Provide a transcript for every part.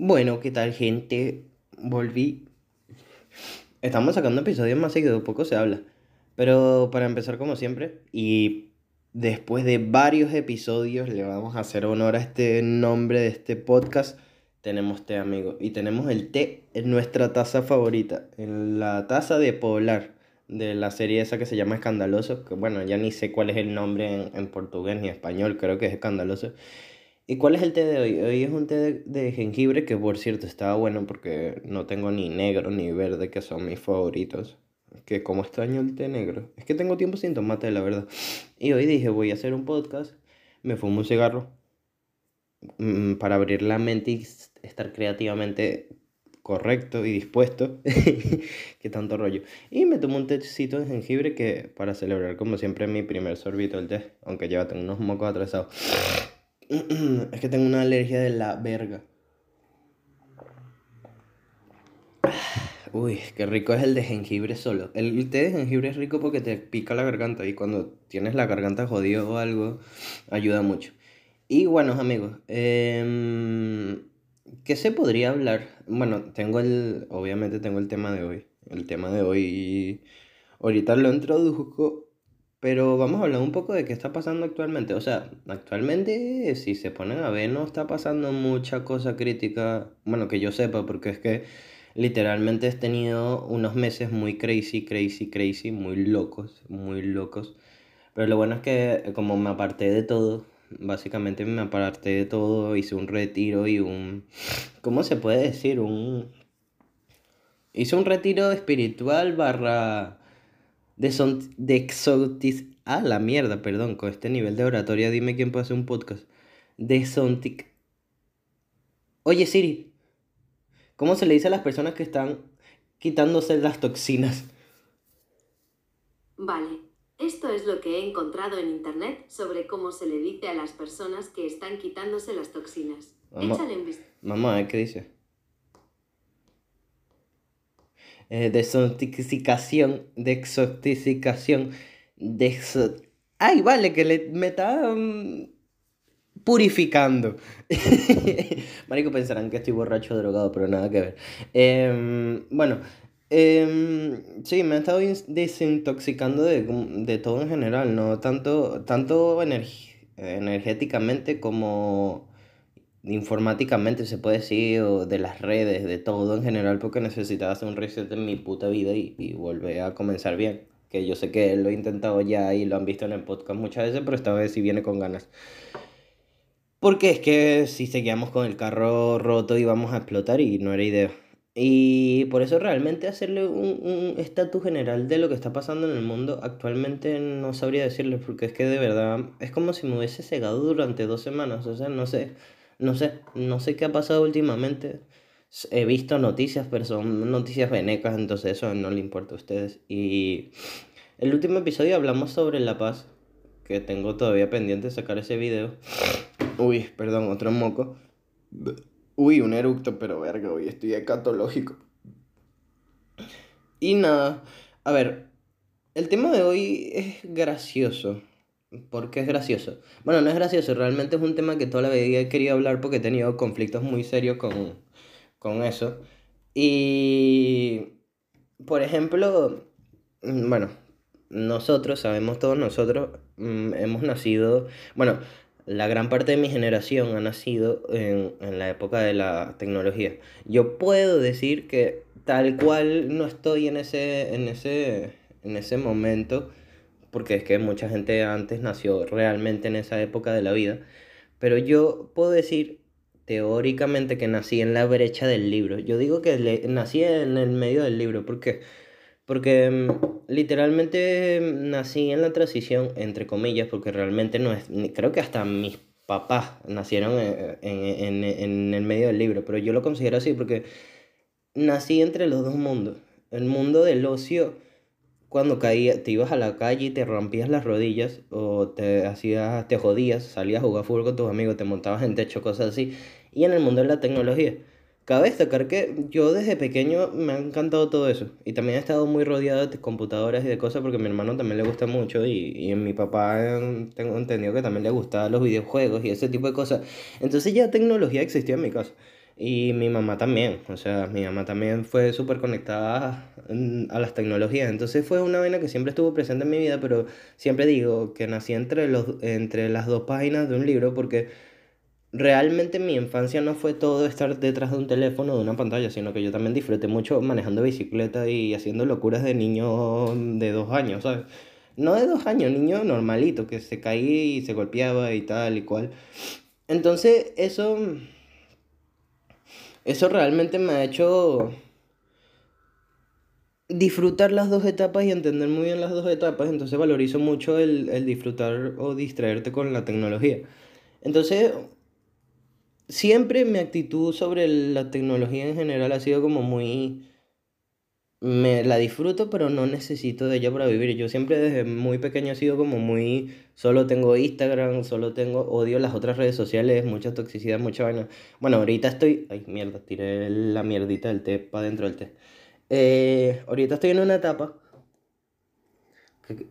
Bueno, ¿qué tal, gente? Volví. Estamos sacando episodios más seguidos, poco se habla. Pero para empezar, como siempre, y después de varios episodios, le vamos a hacer honor a este nombre de este podcast. Tenemos té, amigo. Y tenemos el té en nuestra taza favorita, en la taza de Polar, de la serie esa que se llama Escandaloso. Bueno, ya ni sé cuál es el nombre en, en portugués ni español, creo que es Escandaloso. ¿Y cuál es el té de hoy? Hoy es un té de, de jengibre que por cierto estaba bueno porque no tengo ni negro ni verde que son mis favoritos. Que como extraño el té negro. Es que tengo tiempo sin tomate, la verdad. Y hoy dije voy a hacer un podcast. Me fumo un cigarro. mm, para abrir la mente y estar creativamente correcto y dispuesto. Qué tanto rollo. Y me tomo un tecito de jengibre que para celebrar como siempre mi primer sorbito del té. Aunque ya tengo unos mocos atrasados. Es que tengo una alergia de la verga. Uy, qué rico es el de jengibre solo. El té de jengibre es rico porque te pica la garganta y cuando tienes la garganta jodida o algo, ayuda mucho. Y bueno, amigos, em, ¿qué se podría hablar? Bueno, tengo el, obviamente tengo el tema de hoy. El tema de hoy, ahorita lo introduzco, pero vamos a hablar un poco de qué está pasando actualmente. O sea, actualmente, si se ponen a ver, no está pasando mucha cosa crítica, bueno, que yo sepa, porque es que literalmente he tenido unos meses muy crazy, crazy, crazy, muy locos, muy locos. Pero lo bueno es que como me aparté de todo, básicamente me aparté de todo, hice un retiro y un, ¿cómo se puede decir? Un, hice un retiro espiritual barra de, son, de exotis... Ah, la mierda, perdón, con este nivel de oratoria, dime quién puede hacer un podcast. De sontic... Oye Siri, ¿cómo se le dice a las personas que están quitándose las toxinas? Vale, esto es lo que he encontrado en internet sobre cómo se le dice a las personas que están quitándose las toxinas. Vamos, Échale un vistazo. a ver qué dice. Eh, desintoxicación, desintoxicación, deso... Ay, vale, que le, me está mm, purificando. Marico, pensarán que estoy borracho drogado, pero nada que ver. Em, bueno, em, sí, me he estado desintoxicando de, como- de todo en general, ¿no? Tanto, tanto energéticamente como informáticamente, se puede decir, de las redes, de todo en general, porque necesitaba hacer un reset en mi puta vida y, y volver a comenzar bien. Que yo sé que lo he intentado ya y lo han visto en el podcast muchas veces, pero esta vez sí viene con ganas. Porque es que si seguíamos con el carro roto íbamos a explotar y no era idea. Y por eso realmente hacerle un un estatus general de lo que está pasando en el mundo actualmente no sabría decirles porque es que de verdad es como si me hubiese cegado durante dos semanas. O sea, no sé, no sé, no sé qué ha pasado últimamente. He visto noticias, pero son noticias venecas, entonces eso no le importa a ustedes. Y el último episodio hablamos sobre la paz, que tengo todavía pendiente de sacar ese video. Uy, perdón, otro moco. Uy, un eructo, pero verga, hoy estoy hecatológico. Y nada, a ver, el tema de hoy es gracioso. ¿Por qué es gracioso? Bueno, no es gracioso, realmente es un tema que toda la vida he querido hablar porque he tenido conflictos muy serios con, con eso. Y, por ejemplo, mm, bueno, nosotros, sabemos todos nosotros, mm, hemos nacido, bueno, la gran parte de mi generación ha nacido en, en la época de la tecnología. Yo puedo decir que tal cual no estoy en ese, en ese, en ese momento, porque es que mucha gente antes nació realmente en esa época de la vida, pero yo puedo decir teóricamente que nací en la brecha del libro. Yo digo que nací en el medio del libro, ¿por qué? Porque mm, literalmente nací en la transición, entre comillas, porque realmente no es, creo que hasta mis papás nacieron eh, en, en, en el medio del libro, pero yo lo considero así porque nací entre los dos mundos. El mundo del ocio, cuando caía, te ibas a la calle y te rompías las rodillas o te hacías, te jodías, salías a jugar fútbol con tus amigos, te montabas en techo, cosas así. Y en el mundo de la tecnología. Cabe destacar que yo desde pequeño me ha encantado todo eso. Y también he estado muy rodeado de computadoras y de cosas porque a mi hermano también le gusta mucho y, y a mi papá tengo entendido que también le gustaban los videojuegos y ese tipo de cosas. Entonces ya tecnología existía en mi casa. Y mi mamá también, o sea, mi mamá también fue súper conectada a las tecnologías. Entonces fue una vaina que siempre estuvo presente en mi vida, pero siempre digo que nací entre, los, entre las dos páginas de un libro porque realmente mi infancia no fue todo estar detrás de un teléfono, de una pantalla, sino que yo también disfruté mucho manejando bicicleta y haciendo locuras de niño de dos años, ¿sabes? No de dos años, niño normalito, que se caía y se golpeaba y tal y cual. Entonces, eso eso realmente me ha hecho disfrutar las dos etapas y entender muy bien las dos etapas, entonces valorizo mucho el, el disfrutar o distraerte con la tecnología. Entonces, siempre mi actitud sobre la tecnología en general ha sido como muy me la disfruto, pero no necesito de ella para vivir. Yo siempre desde muy pequeño he sido como muy, solo tengo Instagram, solo tengo, odio las otras redes sociales, mucha toxicidad, mucha vaina. Bueno, ahorita estoy, ay mierda, tiré la mierdita del té para dentro del té. Eh, ahorita estoy en una etapa,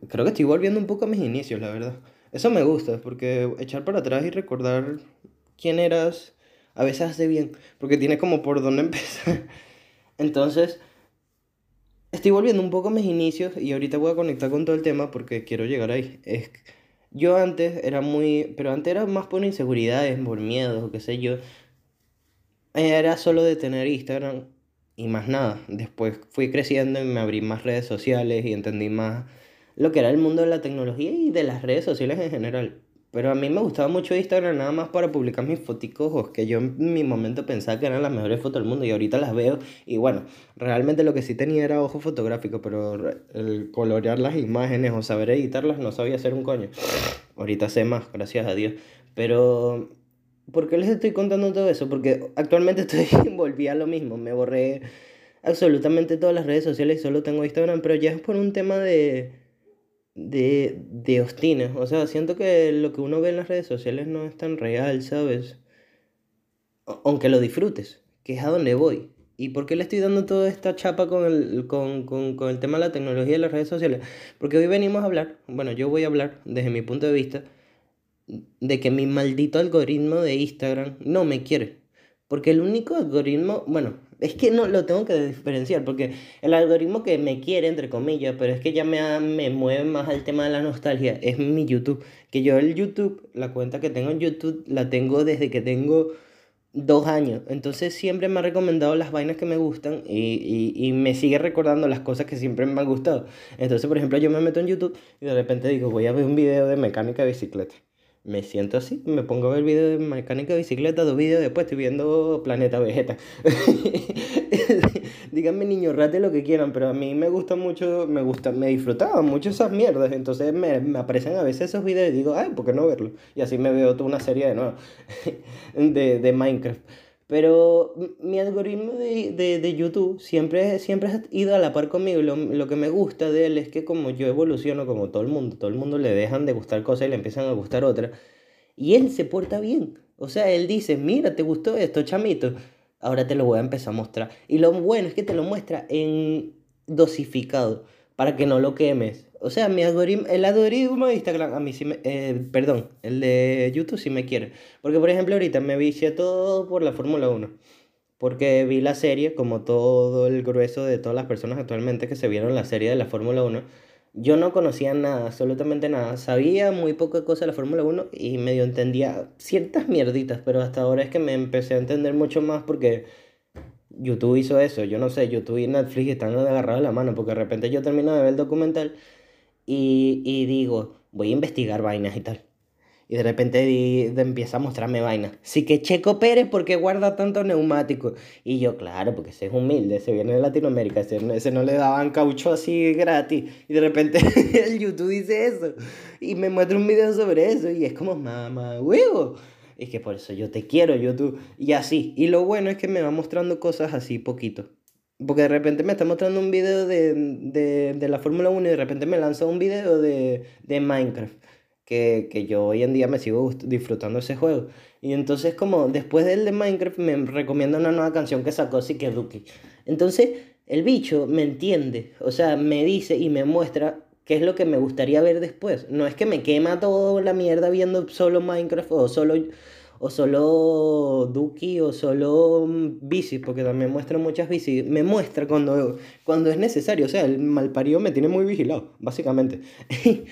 creo que estoy volviendo un poco a mis inicios, la verdad. Eso me gusta, porque echar para atrás y recordar quién eras, a veces hace bien, porque tiene como por dónde empezar. Entonces estoy volviendo un poco a mis inicios y ahorita voy a conectar con todo el tema porque quiero llegar ahí. Es, yo antes era muy, pero antes era más por inseguridades, por miedos o qué sé yo. Era solo de tener Instagram y más nada. Después fui creciendo y me abrí más redes sociales y entendí más lo que era el mundo de la tecnología y de las redes sociales en general. Pero a mí me gustaba mucho Instagram nada más para publicar mis fotos que yo en mi momento pensaba que eran las mejores fotos del mundo y ahorita las veo y bueno, realmente lo que sí tenía era ojo fotográfico, pero el colorear las imágenes o saber editarlas no sabía hacer un coño. Ahorita sé más, gracias a Dios. Pero, ¿por qué les estoy contando todo eso? Porque actualmente estoy, volví a lo mismo, me borré absolutamente todas las redes sociales y solo tengo Instagram, pero ya es por un tema de de, de hostines. O sea, siento que lo que uno ve en las redes sociales no es tan real, ¿sabes? Aunque lo disfrutes, que es a donde voy. ¿Y por qué le estoy dando toda esta chapa con el, con, con, con el tema de la tecnología y las redes sociales? Porque hoy venimos a hablar, bueno, yo voy a hablar desde mi punto de vista, de que mi maldito algoritmo de Instagram no me quiere. Porque el único algoritmo, bueno, es que no lo tengo que diferenciar, porque el algoritmo que me quiere, entre comillas, pero es que ya me, me mueve más al tema de la nostalgia, es mi YouTube. Que yo el YouTube, la cuenta que tengo en YouTube, la tengo desde que tengo dos años. Entonces siempre me ha recomendado las vainas que me gustan y, y, y, me sigue recordando las cosas que siempre me han gustado. Entonces, por ejemplo, yo me meto en YouTube y de repente digo, voy a ver un video de mecánica de bicicleta me siento así, me pongo a ver videos de mecánica de bicicleta, dos videos después estoy viendo Planeta Vegeta. Díganme niños, rate lo que quieran, pero a mí me gusta mucho, me gusta, me disfrutaba mucho esas mierdas, entonces me, me aparecen a veces esos videos y digo, ay, ¿por qué no verlo? Y así me veo toda una serie de nuevo de, de Minecraft. Pero mi algoritmo de, de, de, YouTube siempre, siempre ha ido a la par conmigo. Lo, lo, que me gusta de él es que como yo evoluciono como todo el mundo, todo el mundo le dejan de gustar cosas y le empiezan a gustar otras. Y él se porta bien. O sea, él dice, mira, ¿te gustó esto, chamito? Ahora te lo voy a empezar a mostrar. Y lo bueno es que te lo muestra en dosificado, para que no lo quemes. O sea, mi algoritmo, el algoritmo de Instagram, a mí sí me, eh, perdón, el de YouTube sí me quiere. Porque, por ejemplo, ahorita me vicié todo por la Fórmula 1. Porque vi la serie, como todo el grueso de todas las personas actualmente que se vieron la serie de la Fórmula 1. Yo no conocía nada, absolutamente nada. Sabía muy poca cosa de la Fórmula 1 y medio entendía ciertas mierditas, pero hasta ahora es que me empecé a entender mucho más porque YouTube hizo eso. Yo no sé, YouTube y Netflix están agarrados de la mano porque de repente yo termino de ver el documental y, y digo, voy a investigar vainas y tal. Y de repente di, de, empieza a mostrarme vainas. Sí que Checo Pérez, ¿por qué guarda tanto neumático? Y yo, claro, porque ese es humilde, se viene de Latinoamérica, ese, ese no le daban caucho así gratis. Y de repente el YouTube dice eso. Y me muestra un video sobre eso. Y es como, mamá, huevo. Es que por eso yo te quiero, YouTube. Y así. Y lo bueno es que me va mostrando cosas así poquito. Porque de repente me está mostrando un video de, de, de la Fórmula 1 y de repente me lanza un video de, de Minecraft. Que, que, yo hoy en día me sigo disfrutando ese juego. Y entonces como después del de Minecraft me recomienda una nueva canción que sacó que Duki. Entonces el bicho me entiende, o sea, me dice y me muestra qué es lo que me gustaría ver después. No es que me quema toda la mierda viendo solo Minecraft o solo o solo Duki, o solo mm, bicis, porque también muestra muchas bicis. Me muestra cuando, cuando es necesario. O sea, el malparido me tiene muy vigilado, básicamente.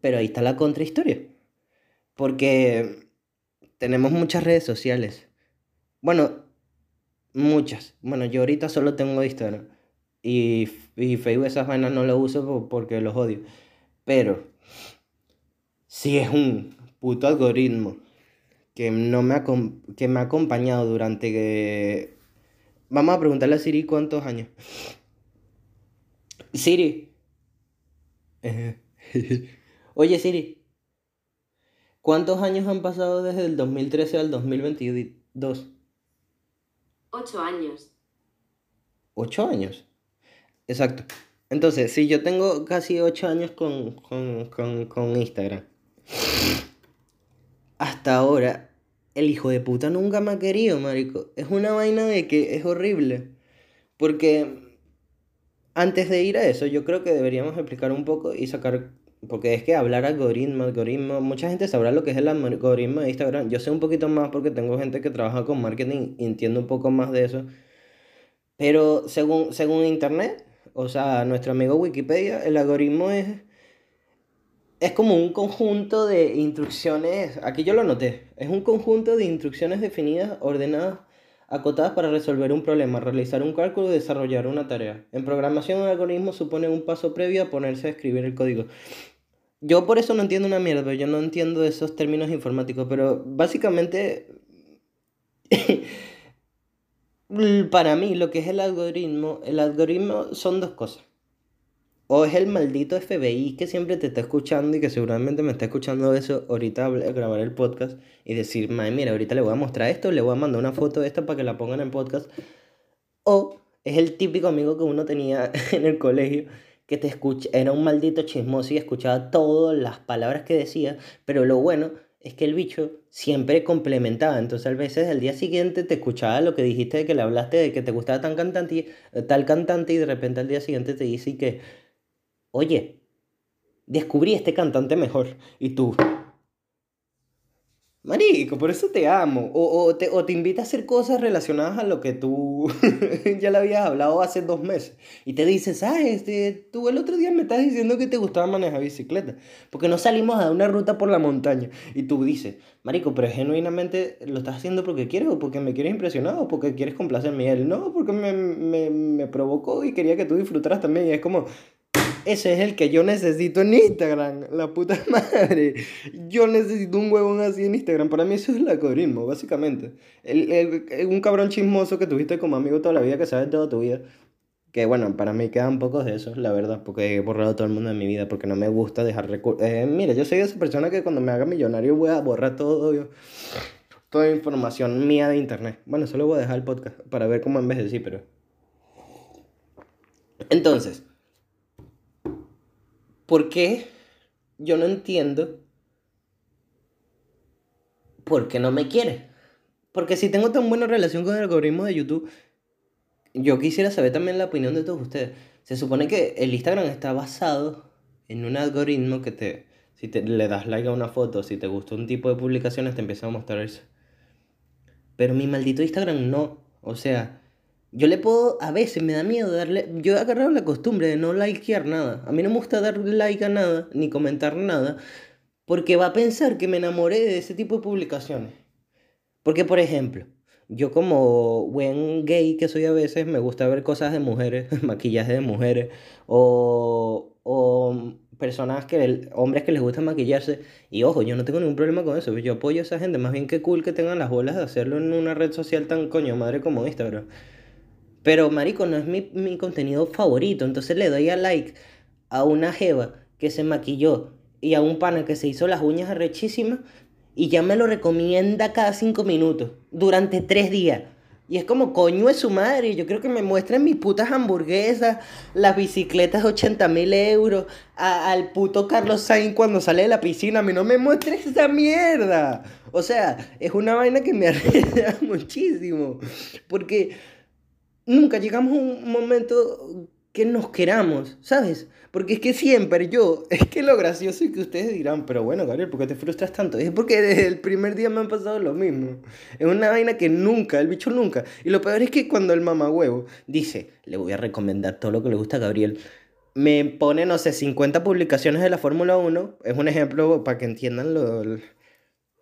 Pero ahí está la contrahistoria. Porque tenemos muchas redes sociales. Bueno, muchas. Bueno, yo ahorita solo tengo Instagram. Y, y Facebook esas vainas no lo uso porque los odio. Pero si es un puto algoritmo que, no me ha, que me ha acompañado durante que... Vamos a preguntarle a Siri cuántos años. Siri. Oye Siri. ¿Cuántos años han pasado desde el 2013 al 2022? Ocho años. ¿Ocho años? Exacto. Entonces, si yo tengo casi ocho años con, con Instagram hasta ahora, el hijo de puta nunca me ha querido, marico. Es una vaina de que es horrible. Porque antes de ir a eso, yo creo que deberíamos explicar un poco y sacar. Porque es que hablar algoritmo, algoritmo. Mucha gente sabrá lo que es el algoritmo de Instagram. Yo sé un poquito más porque tengo gente que trabaja con marketing y entiendo un poco más de eso. Pero según, según internet, o sea, nuestro amigo Wikipedia, el algoritmo es es como un conjunto de instrucciones, aquí yo lo noté, es un conjunto de instrucciones definidas, ordenadas, acotadas para resolver un problema, realizar un cálculo y desarrollar una tarea. En programación un algoritmo supone un paso previo a ponerse a escribir el código. Yo por eso no entiendo una mierda, yo no entiendo esos términos informáticos, pero básicamente para mí lo que es el algoritmo, el algoritmo son dos cosas. O es el maldito FBI que siempre te está escuchando y que seguramente me está escuchando eso ahorita a grabar el podcast y decir, madre, mira, ahorita le voy a mostrar esto, le voy a mandar una foto de esta para que la pongan en podcast. O es el típico amigo que uno tenía en el colegio que te escucha, era un maldito chismoso y escuchaba todas las palabras que decía, pero lo bueno es que el bicho siempre complementaba. Entonces, a veces al día siguiente te escuchaba lo que dijiste de que le hablaste de que te gustaba tan cantante, tal cantante y de repente al día siguiente te dice que oye, descubrí este cantante mejor. Y tú, Marico, por eso te amo. O, o, te, o te invita a hacer cosas relacionadas a lo que tú ya le habías hablado hace dos meses. Y te dices, ah, este, tú el otro día me estás diciendo que te gustaba manejar bicicleta. Porque no salimos a una ruta por la montaña. Y tú dices, Marico, pero genuinamente lo estás haciendo porque quieres o porque me quieres impresionar o porque quieres complacerme. Y él, no, porque me, me, me provocó y quería que tú disfrutaras también. Y es como, ese es el que yo necesito en Instagram, la puta madre. Yo necesito un huevón así en Instagram. Para mí eso es el algoritmo, básicamente. El, un cabrón chismoso que tuviste como amigo toda la vida, que sabe toda tu vida. Que bueno, para mí quedan pocos de esos, la verdad, porque he borrado todo el mundo de mi vida, porque no me gusta dejar recursos. Eh, mira, yo soy esa persona que cuando me haga millonario voy a borrar todo, toda información mía de internet. Bueno, solo voy a dejar el podcast para ver cómo envejecí, pero... Entonces, ¿Por qué yo no entiendo por qué no me quiere? Porque si tengo tan buena relación con el algoritmo de YouTube, yo quisiera saber también la opinión de todos ustedes. Se supone que el Instagram está basado en un algoritmo que te, si te, le das like a una foto, si te gusta un tipo de publicaciones, te empieza a mostrar eso. Pero mi maldito Instagram no. O sea, yo le puedo, a veces me da miedo darle, yo he agarrado la costumbre de no likear nada. A mí no me gusta darle like a nada, ni comentar nada, porque va a pensar que me enamoré de ese tipo de publicaciones. Porque, por ejemplo, yo como buen gay que soy a veces, me gusta ver cosas de mujeres, maquillaje de mujeres, o, o personas que, hombres que les gusta maquillarse. Y ojo, yo no tengo ningún problema con eso, yo apoyo a esa gente, más bien que cool que tengan las bolas de hacerlo en una red social tan coño madre como Instagram. Pero, marico, no es mi, mi contenido favorito. Entonces le doy a like a una jeva que se maquilló y a un pana que se hizo las uñas arrechísimas y ya me lo recomienda cada cinco minutos durante tres días. Y es como, coño es su madre. Yo creo que me muestren mis putas hamburguesas, las bicicletas de 80 mil euros, al puto Carlos Sainz cuando sale de la piscina. A mí no me muestres esa mierda. O sea, es una vaina que me arregla muchísimo. Porque nunca llegamos a un momento que nos queramos, ¿sabes? Porque es que siempre yo, es que lo gracioso es que ustedes dirán, pero bueno, Gabriel, ¿por qué te frustras tanto? Es porque desde el primer día me han pasado lo mismo. Es una vaina que nunca, el bicho nunca. Y lo peor es que cuando el mamagüevo dice, le voy a recomendar todo lo que le gusta a Gabriel, me pone, no sé, 50 publicaciones de la Fórmula 1, es un ejemplo para que entiendan lo...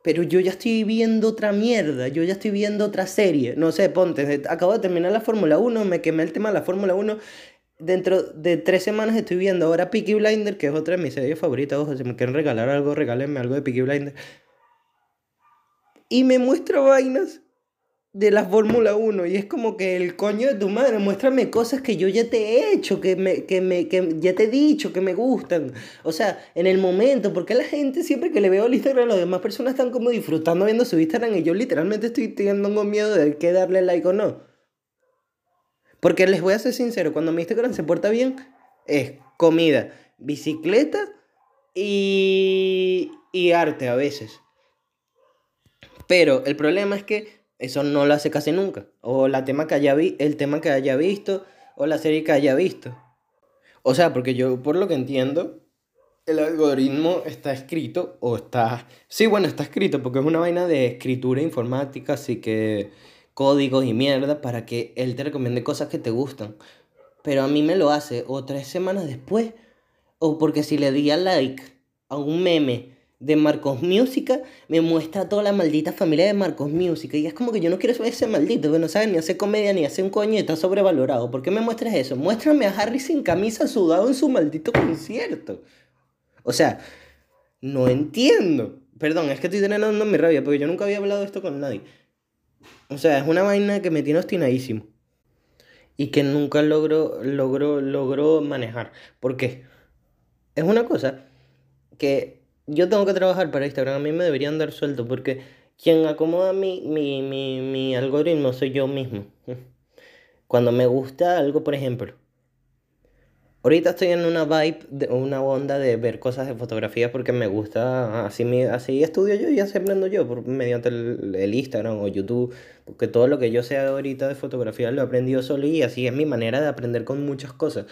Pero yo ya estoy viendo otra mierda, yo ya estoy viendo otra serie. No sé, ponte, acabo de terminar la Fórmula 1, me quemé el tema de la Fórmula 1 dentro de tres semanas estoy viendo ahora Peaky Blinder, que es otra de mis series favoritas. Ojo, si me quieren regalar algo, regálenme algo de Peaky Blinder. Y me muestra vainas de la Fórmula 1 y es como que el coño de tu madre, muéstrame cosas que yo ya te he hecho, que, me, que, me, que ya te he dicho, que me gustan. O sea, en el momento, porque la gente siempre que le veo el Instagram, las demás personas están como disfrutando viendo su Instagram y yo literalmente estoy teniendo miedo de que darle like o no. Porque les voy a ser sincero, cuando mi Instagram se porta bien, es comida, bicicleta y, y arte a veces. Pero el problema es que eso no lo hace casi nunca. O la tema que haya vi el tema que haya visto, o la serie que haya visto. O sea, porque yo por lo que entiendo, el algoritmo está escrito, o está... Sí, bueno, está escrito, porque es una vaina de escritura informática, así que códigos y mierda para que él te recomiende cosas que te gustan. Pero a mí me lo hace o tres semanas después, o porque si le di a like a un meme de Marcos Música, me muestra toda la maldita familia de Marcos Música. Y es como que yo no quiero ser ese maldito, que no sabe ni hacer comedia ni hacer un coño y está sobrevalorado. ¿Por qué me muestras eso? Muéstrame a Harry sin camisa sudado en su maldito concierto. O sea, no entiendo. Perdón, es que estoy teniendo mi rabia, porque yo nunca había hablado esto con nadie. O sea, es una vaina que me tiene obstinadísimo. Y que nunca logro, logro, logro manejar. ¿Por qué? Es una cosa que yo tengo que trabajar para Instagram. A mí me deberían dar suelto porque quien acomoda mi, mi, mi, mi algoritmo soy yo mismo. Cuando me gusta algo, por ejemplo, Ahorita estoy en una vibe, de, una onda de ver cosas de fotografía porque me gusta, así, así estudio yo y así aprendo yo por, mediante el, Instagram o YouTube, porque todo lo que yo sé ahorita de fotografía lo he aprendido solo y así es mi manera de aprender con muchas cosas.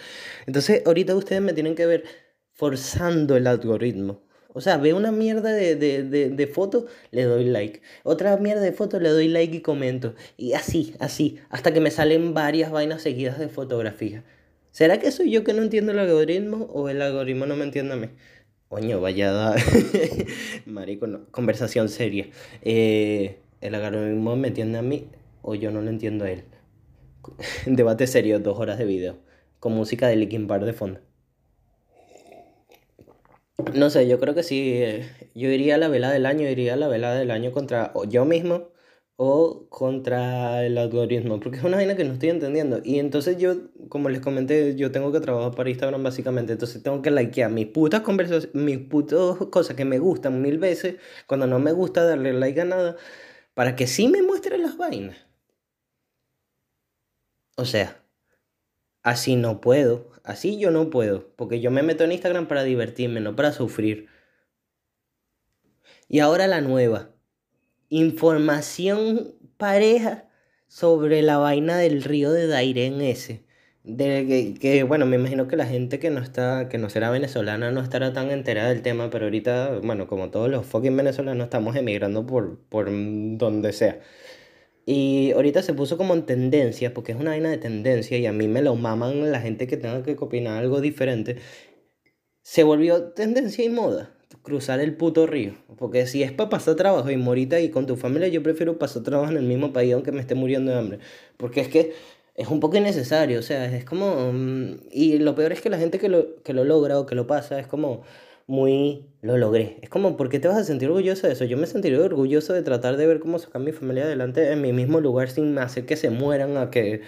Entonces ahorita ustedes me tienen que ver forzando el algoritmo. O sea, veo una mierda de, de, de, fotos, le doy like. Otra mierda de fotos, le doy like y comento. Y así, así, hasta que me salen varias vainas seguidas de fotografía. ¿Será que soy yo que no entiendo el algoritmo o el algoritmo no me entiende a mí? Coño, vaya Marico, no. Conversación seria. Eh, ¿El algoritmo me entiende a mí o yo no lo entiendo a él? Debate serio, dos horas de video. Con música de Linkin Park de fondo. No sé, yo creo que sí. Eh, yo iría a la velada del año, iría a la velada del año contra yo mismo o contra el algoritmo, porque es una vaina que no estoy entendiendo. Y entonces yo, como les comenté, yo tengo que trabajar para Instagram básicamente, entonces tengo que likear mis putas conversaciones, mis putas cosas que me gustan mil veces, cuando no me gusta darle like a nada, para que sí me muestre las vainas. O sea, así no puedo, así yo no puedo, porque yo me meto en Instagram para divertirme, no para sufrir. Y ahora la nueva información pareja sobre la vaina del río de Dairén ese. De que, bueno, me imagino que la gente que no está, que no será venezolana no estará tan enterada del tema, pero ahorita, bueno, como todos los fucking venezolanos estamos emigrando por, por donde sea. Y ahorita se puso como en tendencia, porque es una vaina de tendencia y a mí me lo maman la gente que tenga que opinar algo diferente. Se volvió tendencia y moda cruzar el puto río. Porque si es para pasar trabajo y morir ahí con tu familia, yo prefiero pasar trabajo en el mismo país aunque me esté muriendo de hambre. Porque es que es un poco innecesario, o sea, es como... Mm, y lo peor es que la gente que lo, que lo logra o que lo pasa es como muy... Lo logré. Es como, ¿por qué te vas a sentir orgulloso de eso? Yo me sentiría orgulloso de tratar de ver cómo sacar mi familia adelante en mi mismo lugar sin hacer que se mueran, a que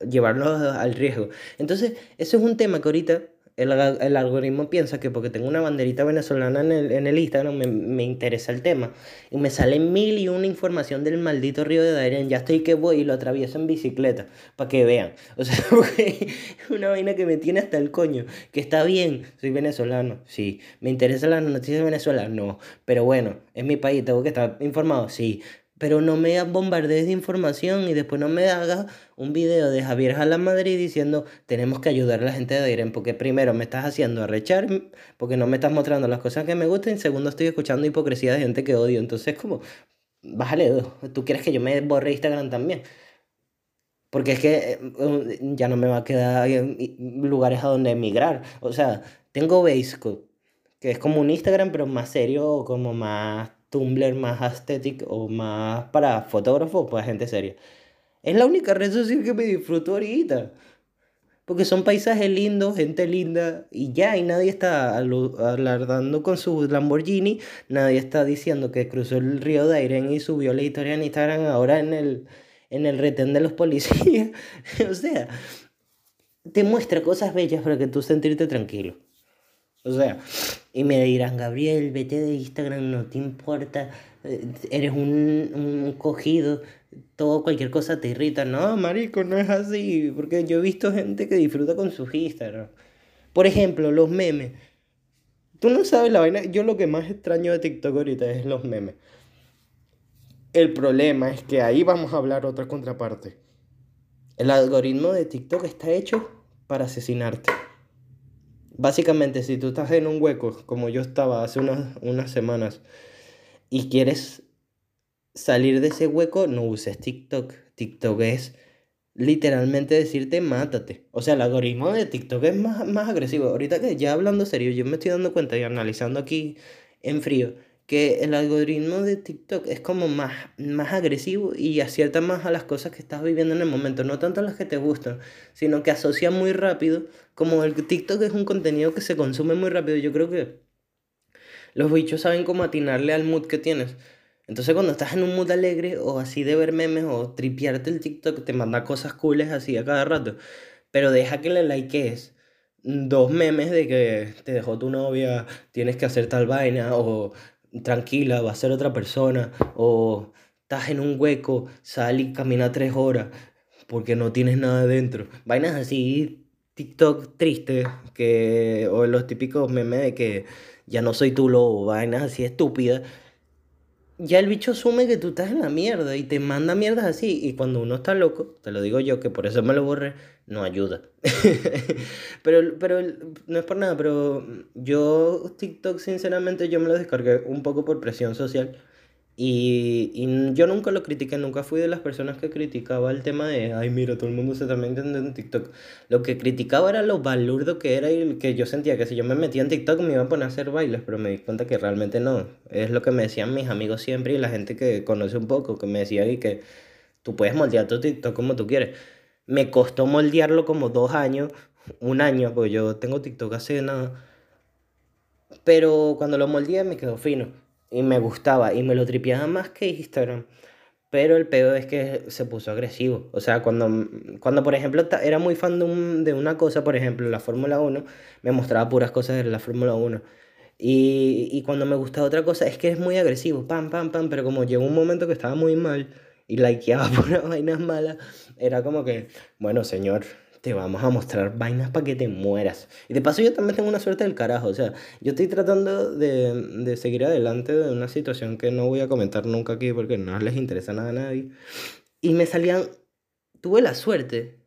llevarlos al riesgo. Entonces, eso es un tema que ahorita el, algoritmo piensa que porque tengo una banderita venezolana en el, en el Instagram me, me, interesa el tema. Y me sale mil y una información del maldito río de Darien. Ya estoy que voy y lo atravieso en bicicleta. Para que vean. O sea, es una vaina que me tiene hasta el coño. Que está bien, soy venezolano. Sí. ¿Me interesan las noticias de Venezuela? No. Pero bueno, es mi país, tengo que estar informado. Sí. Pero no me bombardees de información y después no me hagas un video de Javier Jala Madrid diciendo tenemos que ayudar a la gente de Direm, porque primero me estás haciendo arrechar, porque no me estás mostrando las cosas que me gustan, y segundo estoy escuchando hipocresía de gente que odio. Entonces, como, bájale, tú quieres que yo me borre Instagram también. Porque es que eh, ya no me va a quedar lugares a donde emigrar. O sea, tengo Basecode, que es como un Instagram, pero más serio, como más Tumblr, más aesthetic o más para fotógrafos, para gente seria. Es la única red social que me disfruto ahorita. Porque son paisajes lindos, gente linda, y ya, y nadie está alardando con su Lamborghini, nadie está diciendo que cruzó el río de Airen y subió la historia en Instagram ahora en el, en el retén de los policías. o sea, te muestra cosas bellas para que tú sentirte tranquilo. O sea, y me dirán, Gabriel, vete de Instagram, no te importa, eh, eres un, un cogido, todo, cualquier cosa te irrita. No, marico, no es así, porque yo he visto gente que disfruta con sus Instagram. Por ejemplo, los memes. Tú no sabes la vaina, yo lo que más extraño de TikTok ahorita es los memes. El problema es que ahí vamos a hablar otra contraparte. El algoritmo de TikTok está hecho para asesinarte. Básicamente, si tú estás en un hueco, como yo estaba hace unas, unas semanas, y quieres salir de ese hueco, no uses TikTok. TikTok es literalmente decirte mátate. O sea, el algoritmo de TikTok es más, más agresivo. Ahorita que ya hablando serio, yo me estoy dando cuenta y analizando aquí en frío que el algoritmo de TikTok es como más, más agresivo y acierta más a las cosas que estás viviendo en el momento, no tanto a las que te gustan, sino que asocia muy rápido, como el TikTok es un contenido que se consume muy rápido, yo creo que los bichos saben cómo atinarle al mood que tienes. Entonces cuando estás en un mood alegre o así de ver memes o tripiarte el TikTok, te manda cosas cooles así a cada rato, pero deja que le likees dos memes de que te dejó tu novia, tienes que hacer tal vaina o tranquila, va a ser otra persona, o estás en un hueco, sal y camina tres horas porque no tienes nada dentro. Vainas así, TikTok triste, que, o los típicos memes de que ya no soy tu lobo, vainas así estúpidas. Ya el bicho asume que tú estás en la mierda y te manda mierdas así. Y cuando uno está loco, te lo digo yo, que por eso me lo borré, no ayuda. pero, pero no es por nada, pero yo TikTok sinceramente yo me lo descargué un poco por presión social. Y, y, yo nunca lo critiqué, nunca fui de las personas que criticaba el tema de, ay, mira, todo el mundo se también entiende en TikTok. Lo que criticaba era lo balurdo que era y que yo sentía que si yo me metía en TikTok me iba a poner a hacer bailes, pero me di cuenta que realmente no. Es lo que me decían mis amigos siempre y la gente que conoce un poco, que me decía y que tú puedes moldear tu TikTok como tú quieres. Me costó moldearlo como dos años, un año, porque yo tengo TikTok hace nada. Pero cuando lo moldeé me quedó fino y me gustaba y me lo tripeaba más que Instagram. Pero el peor es que se puso agresivo. O sea, cuando, cuando por ejemplo era muy fan de, de una cosa, por ejemplo, la Fórmula 1, me mostraba puras cosas de la Fórmula 1. Y, y cuando me gustaba otra cosa, es que es muy agresivo, pam, pam, pam, pero como llegó un momento que estaba muy mal y likeaba por vainas malas, era como que, bueno, señor, te vamos a mostrar vainas para que te mueras. Y de paso yo también tengo una suerte del carajo, o sea, yo estoy tratando de, de seguir adelante de una situación que no voy a comentar nunca aquí porque no les interesa nada a nadie. Y me salían, tuve la suerte,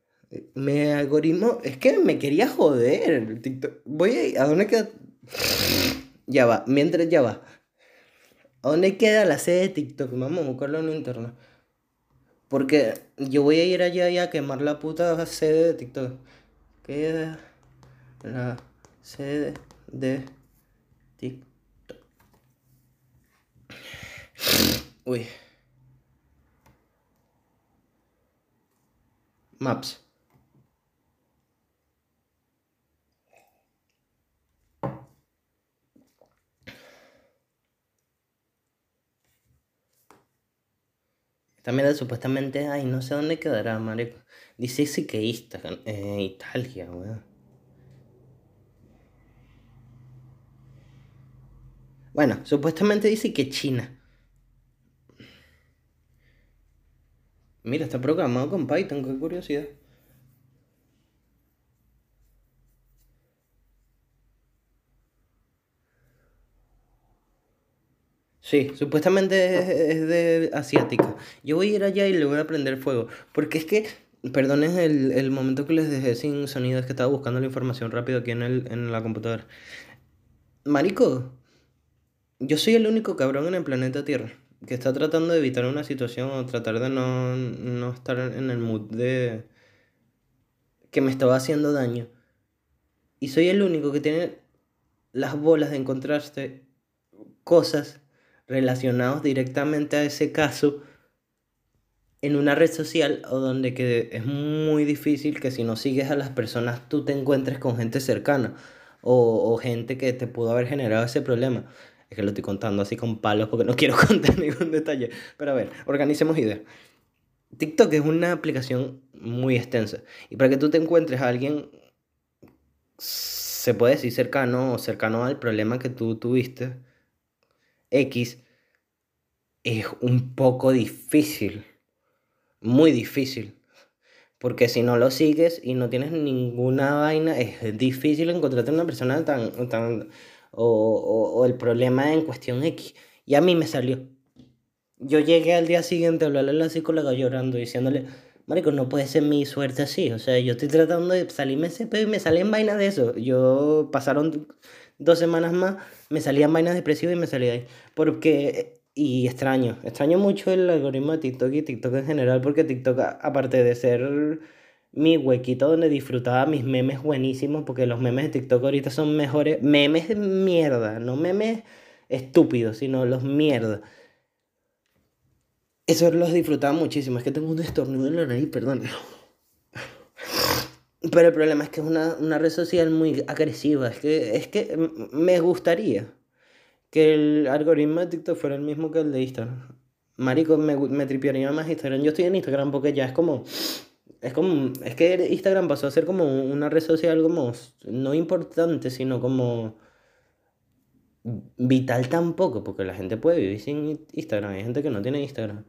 me algoritmo, es que me quería joder. TikTok. Voy a, ¿a dónde queda? Ya va, mientras ya va. ¿A dónde queda la sede de TikTok? Vamos a buscarlo en internet. Porque yo voy a ir allá y a quemar la puta sede de TikTok. Queda la sede de TikTok. Uy. Maps. También supuestamente, ay, no sé dónde quedará, marico. Dice que eh, Italia, weón. Bueno, supuestamente dice que China. Mira, está programado con Python, qué curiosidad. Sí, supuestamente es, es de asiática. Yo voy a ir allá y le voy a aprender fuego. Porque es que, perdonen el, el momento que les dejé sin sonido, es que estaba buscando la información rápido aquí en, el, en la computadora. Marico, yo soy el único cabrón en el planeta Tierra que está tratando de evitar una situación o tratar de no, no estar en el mood de que me estaba haciendo daño. Y soy el único que tiene las bolas de encontrarse cosas relacionadas directamente a ese caso en una red social o donde que es muy difícil que si no sigues a las personas tú te encuentres con gente cercana o gente que te pudo haber generado ese problema. Es que lo estoy contando así con palos porque no quiero contar ningún detalle. Pero a ver, organicemos ideas. TikTok es una aplicación muy extensa. Y para que tú te encuentres a alguien, se puede decir cercano o cercano al problema que tú tuviste, X, es un poco difícil. Muy difícil. Porque si no lo sigues y no tienes ninguna vaina, es difícil encontrarte una persona tan, tan o, o, el problema en cuestión X. Y a mí me salió. Yo llegué al día siguiente a hablarle a la psicóloga llorando, diciéndole, Marico, no puede ser mi suerte así. O sea, yo estoy tratando de salirme ese pedo y me salen vainas de eso. Yo pasaron dos semanas más, me salían vainas depresivas y me salí de ahí. Porque, y extraño, extraño mucho el algoritmo de TikTok y TikTok en general, porque TikTok, aparte de ser mi huequito donde disfrutaba mis memes buenísimos, porque los memes de TikTok ahorita son mejores. Memes de mierda, no memes estúpidos, sino los mierda. Eso los disfrutaba muchísimo. Es que tengo un estornudo en la nariz, perdón. Pero el problema es que es una, una red social muy agresiva. Es que, es que me gustaría que el algoritmo de TikTok fuera el mismo que el de Instagram. Marico, me, me tripearía más Instagram. Yo estoy en Instagram porque ya es como es como, es que Instagram pasó a ser como una red social como, no importante, sino como vital tampoco, porque la gente puede vivir sin Instagram, hay gente que no tiene Instagram.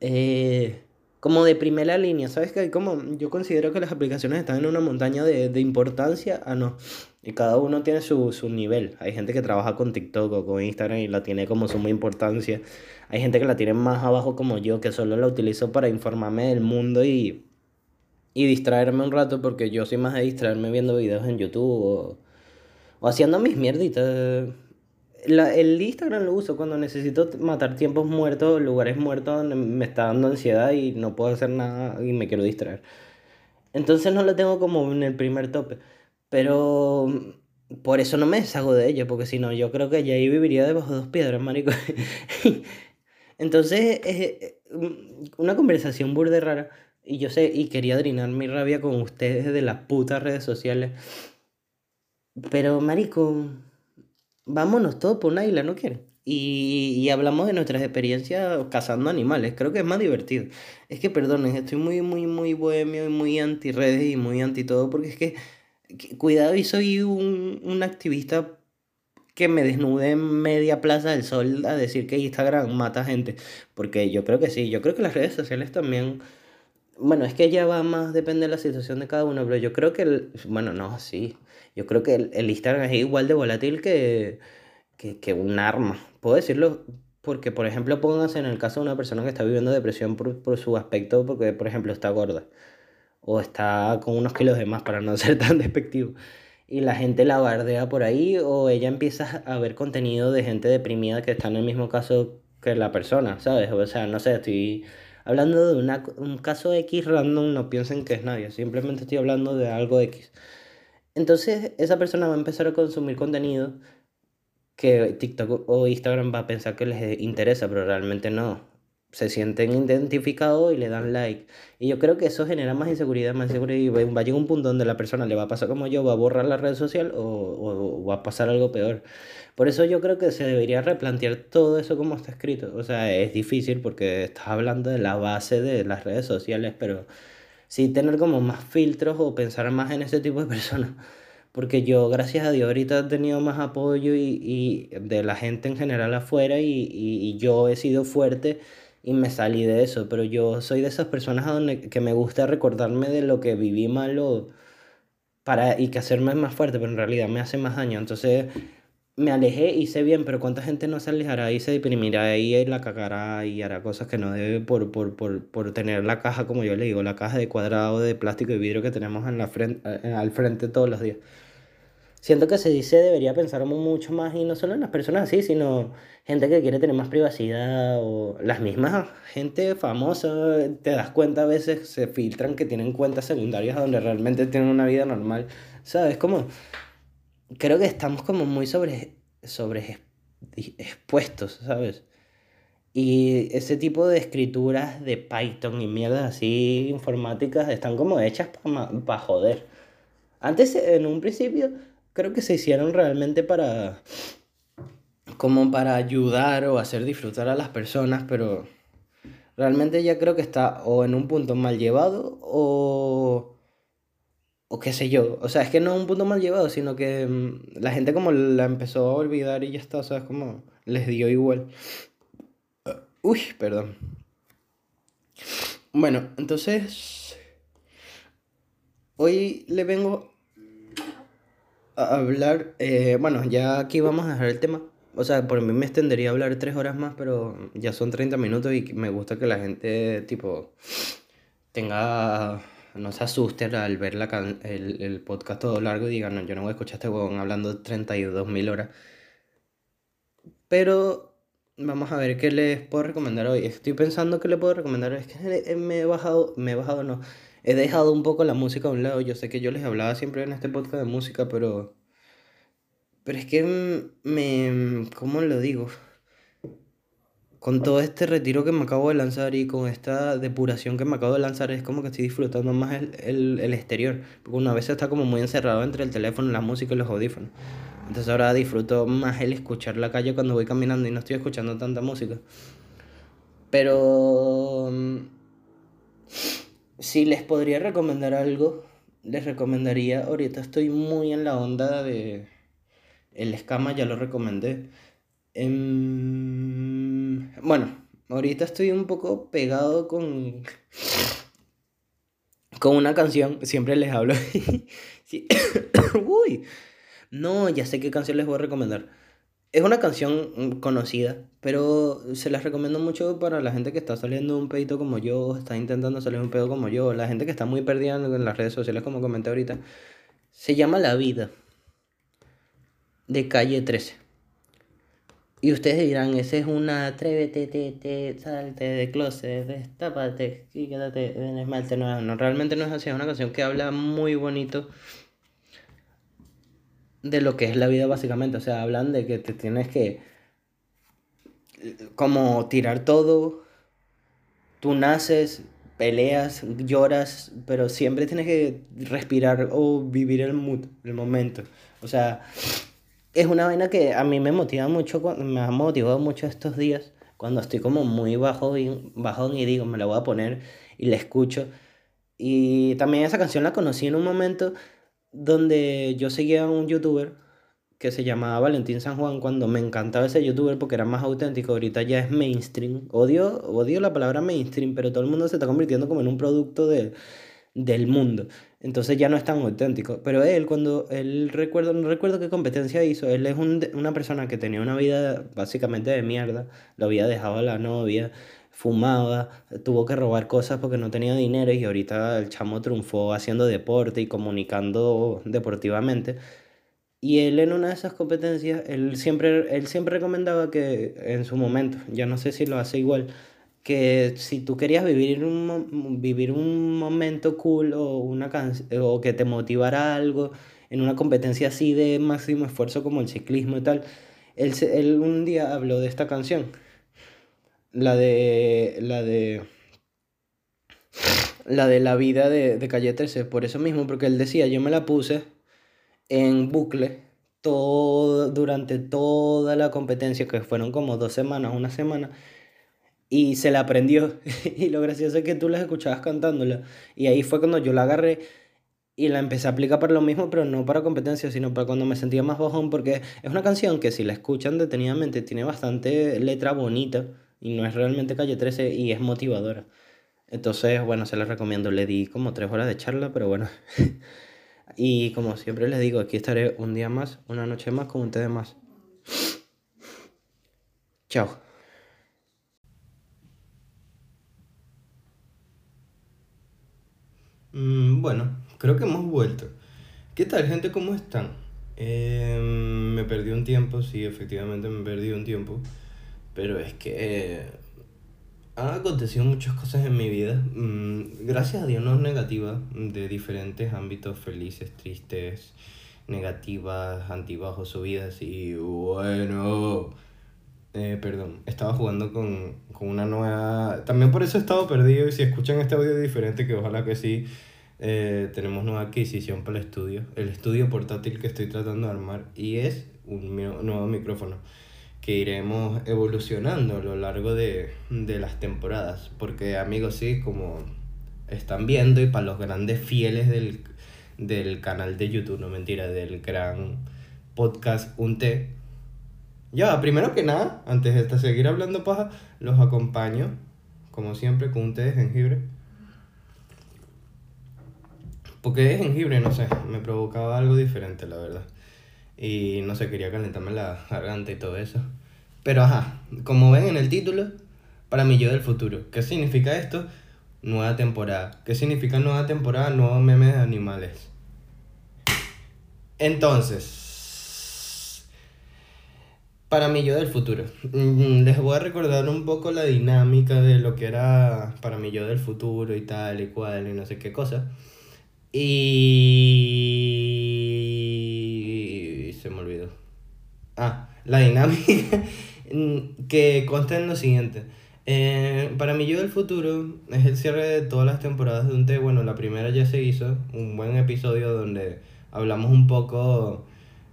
Eh, como de primera línea, ¿sabes qué? Como yo considero que las aplicaciones están en una montaña de, de importancia, ah, no. Y cada uno tiene su, su nivel. Hay gente que trabaja con TikTok o con Instagram y la tiene como suma importancia. Hay gente que la tiene más abajo como yo, que solo la utilizo para informarme del mundo y y distraerme un rato porque yo soy más de distraerme viendo videos en YouTube o, o haciendo mis mierditas. La, el Instagram lo uso cuando necesito matar tiempos muertos, lugares muertos donde me está dando ansiedad y no puedo hacer nada y me quiero distraer. Entonces no lo tengo como en el primer tope. Pero por eso no me deshago de ello, porque si no, yo creo que ya ahí viviría debajo de dos piedras, marico. Entonces, es una conversación burde rara y yo sé, y quería drenar mi rabia con ustedes de las putas redes sociales. Pero, marico, vámonos todos por una isla, ¿no quieren? Y, y, hablamos de nuestras experiencias cazando animales. Creo que es más divertido. Es que, perdonen, estoy muy, muy, muy bohemio y muy anti redes y muy anti todo, porque es que, cuidado, y soy un, un activista que me desnude en media plaza del sol a decir que Instagram mata gente. Porque yo creo que sí, yo creo que las redes sociales también bueno, es que ya va más, depende de la situación de cada uno, pero yo creo que, el, bueno, no, sí, yo creo que el, el Instagram es igual de volátil que, que, que, un arma. Puedo decirlo porque, por ejemplo, pónganse en el caso de una persona que está viviendo depresión por, por su aspecto, porque, por ejemplo, está gorda o está con unos kilos de más, para no ser tan despectivo. Y la gente la bardea por ahí, o ella empieza a ver contenido de gente deprimida que está en el mismo caso que la persona, ¿sabes? O sea, no sé, estoy hablando de una, un caso X random, no piensen que es nadie, simplemente estoy hablando de algo X. Entonces esa persona va a empezar a consumir contenido que TikTok o Instagram va a pensar que les interesa, pero realmente no. Se sienten identificados y le dan like. Y yo creo que eso genera más inseguridad, más inseguridad. Y va a llegar un punto donde la persona le va a pasar como yo, va a borrar la red social o, o, va a pasar algo peor. Por eso yo creo que se debería replantear todo eso como está escrito. O sea, es difícil porque estás hablando de la base de las redes sociales, pero sí tener como más filtros o pensar más en ese tipo de personas. Porque yo, gracias a Dios, ahorita he tenido más apoyo y, y de la gente en general afuera y, y, yo he sido fuerte y me salí de eso. Pero yo soy de esas personas a donde, que me gusta recordarme de lo que viví malo para, y que hacerme más fuerte, pero en realidad me hace más daño. Entonces me alejé, hice bien, pero ¿cuánta gente no se alejará y se deprimirá y la cagará y hará cosas que no debe por, por, por, por tener la caja, como yo le digo, la caja de cuadrado de plástico y vidrio que tenemos en la frente, al frente todos los días? Siento que se dice debería pensar mucho más y no solo en las personas así, sino gente que quiere tener más privacidad o las mismas gente famosa, te das cuenta a veces se filtran que tienen cuentas secundarias donde realmente tienen una vida normal, ¿sabes? Como creo que estamos como muy sobre, sobre expuestos, ¿sabes? Y ese tipo de escrituras de Python y mierdas así informáticas están como hechas para joder. Antes, en un principio, creo que se hicieron realmente para como para ayudar o hacer disfrutar a las personas, pero realmente ya creo que está o en un punto mal llevado o o qué sé yo. O sea, es que no es un punto mal llevado, sino que mm, la gente como la empezó a olvidar y ya está, o sea, es como les dio igual. Uy, perdón. Bueno, entonces hoy le vengo a hablar, eh, bueno, ya aquí vamos a dejar el tema. O sea, por mí me extendería a hablar tres horas más, pero ya son 30 minutos y me gusta que la gente, tipo, tenga no se asusten al ver la el, el, podcast todo largo y digan, no, yo no voy a escuchar a este huevón hablando 32.000 horas. Pero vamos a ver qué les puedo recomendar hoy. Estoy pensando que le puedo recomendar. Es que me he bajado, me he bajado, no. He dejado un poco la música a un lado. Yo sé que yo les hablaba siempre en este podcast de música, pero... Pero es que me... ¿Cómo lo digo? Con todo este retiro que me acabo de lanzar y con esta depuración que me acabo de lanzar, es como que estoy disfrutando más el, el, exterior. Porque una vez está como muy encerrado entre el teléfono, la música y los audífonos. Entonces ahora disfruto más el escuchar la calle cuando voy caminando y no estoy escuchando tanta música. Pero... Mm, si les podría recomendar algo, les recomendaría, ahorita estoy muy en la onda de... El escama ya lo recomendé. Em, bueno, ahorita estoy un poco pegado con, con una canción, siempre les hablo. Uy, no, ya sé qué canción les voy a recomendar. Es una canción conocida, pero se las recomiendo mucho para la gente que está saliendo un pedito como yo, está intentando salir un pedo como yo, la gente que está muy perdida en las redes sociales, como comenté ahorita. Se llama La Vida, de Calle 13. Y ustedes dirán, ese es una atrévete, te, te, salte de closet, destápate y quédate en esmalte. No, no, realmente no es así, es una canción que habla muy bonito de lo que es la vida básicamente. O sea, hablan de que te tienes que como tirar todo, tú naces, peleas, lloras, pero siempre tienes que respirar o vivir el mood, el momento. O sea, es una vaina que a mí me motiva mucho, me ha motivado mucho estos días, cuando estoy como muy bajo y, bajón y digo, me la voy a poner y la escucho. Y también esa canción la conocí en un momento donde yo seguía a un youtuber que se llamaba Valentín San Juan cuando me encantaba ese youtuber porque era más auténtico, ahorita ya es mainstream. Odio, odio la palabra mainstream, pero todo el mundo se está convirtiendo como en un producto de, del mundo. Entonces ya no es tan auténtico. Pero él, cuando él recuerdo, no recuerdo qué competencia hizo, él es una persona que tenía una vida básicamente de mierda, lo había dejado a la novia, fumaba, tuvo que robar cosas porque no tenía dinero y ahorita el chamo triunfó haciendo deporte y comunicando deportivamente. Y él en una de esas competencias, él siempre, él siempre recomendaba que en su momento, ya no sé si lo hace igual, que si tú querías vivir un, vivir un momento cool o, una o que te motivara algo en una competencia así de máximo esfuerzo como el ciclismo y tal, él, él un día habló de esta canción, la de la de la de la vida de, de Calle 13, por eso mismo, porque él decía, yo me la puse en bucle todo, durante toda la competencia, que fueron como dos semanas, una semana, y se la aprendió. y lo gracioso es que tú la escuchabas cantándola. Y ahí fue cuando yo la agarré y la empecé a aplicar para lo mismo, pero no para competencia, sino para cuando me sentía más bajón, porque es una canción que si la escuchan detenidamente tiene bastante letra bonita y no es realmente calle 13 y es motivadora. Entonces, bueno, se la recomiendo. Le di como tres horas de charla, pero bueno. y como siempre les digo, aquí estaré un día más, una noche más con ustedes más. Chao. Mm, bueno, creo que hemos vuelto. ¿Qué tal, gente? ¿Cómo están? Em, me perdí un tiempo, sí, efectivamente me perdí un tiempo. Pero es que han acontecido muchas cosas en mi vida. Mm, gracias a Dios no es negativa, de diferentes ámbitos, felices, tristes, negativas, antibajos, subidas. Y bueno, eh, perdón, estaba jugando con, con una nueva... También por eso he estado perdido y si escuchan este audio diferente, que ojalá que sí, eh, tenemos nueva adquisición para el estudio. El estudio portátil que estoy tratando de armar y es un nuevo micrófono que iremos evolucionando a lo largo de, de las temporadas. Porque amigos, sí, como están viendo y para los grandes fieles del, del canal de YouTube, no mentira, del gran podcast Un Té, ya, primero que nada, antes de seguir hablando paja, los acompaño, como siempre, con un té de jengibre. Porque de jengibre, no sé, me provocaba algo diferente, la verdad. Y no sé, quería calentarme la garganta y todo eso. Pero ajá, como ven en el título, para mí yo del futuro. ¿Qué significa esto? Nueva temporada. ¿Qué significa nueva temporada? Nuevos memes de animales. Entonces, para mí yo del futuro. Mm, les voy a recordar un poco la dinámica de lo que era para mí yo del futuro y tal y cual y no sé qué cosa. Y se me olvidó. Ah, la dinámica que consta en lo siguiente. Eh, para mí yo del futuro es el cierre de todas las temporadas de un té. Bueno, la primera ya se hizo, un buen episodio donde hablamos un poco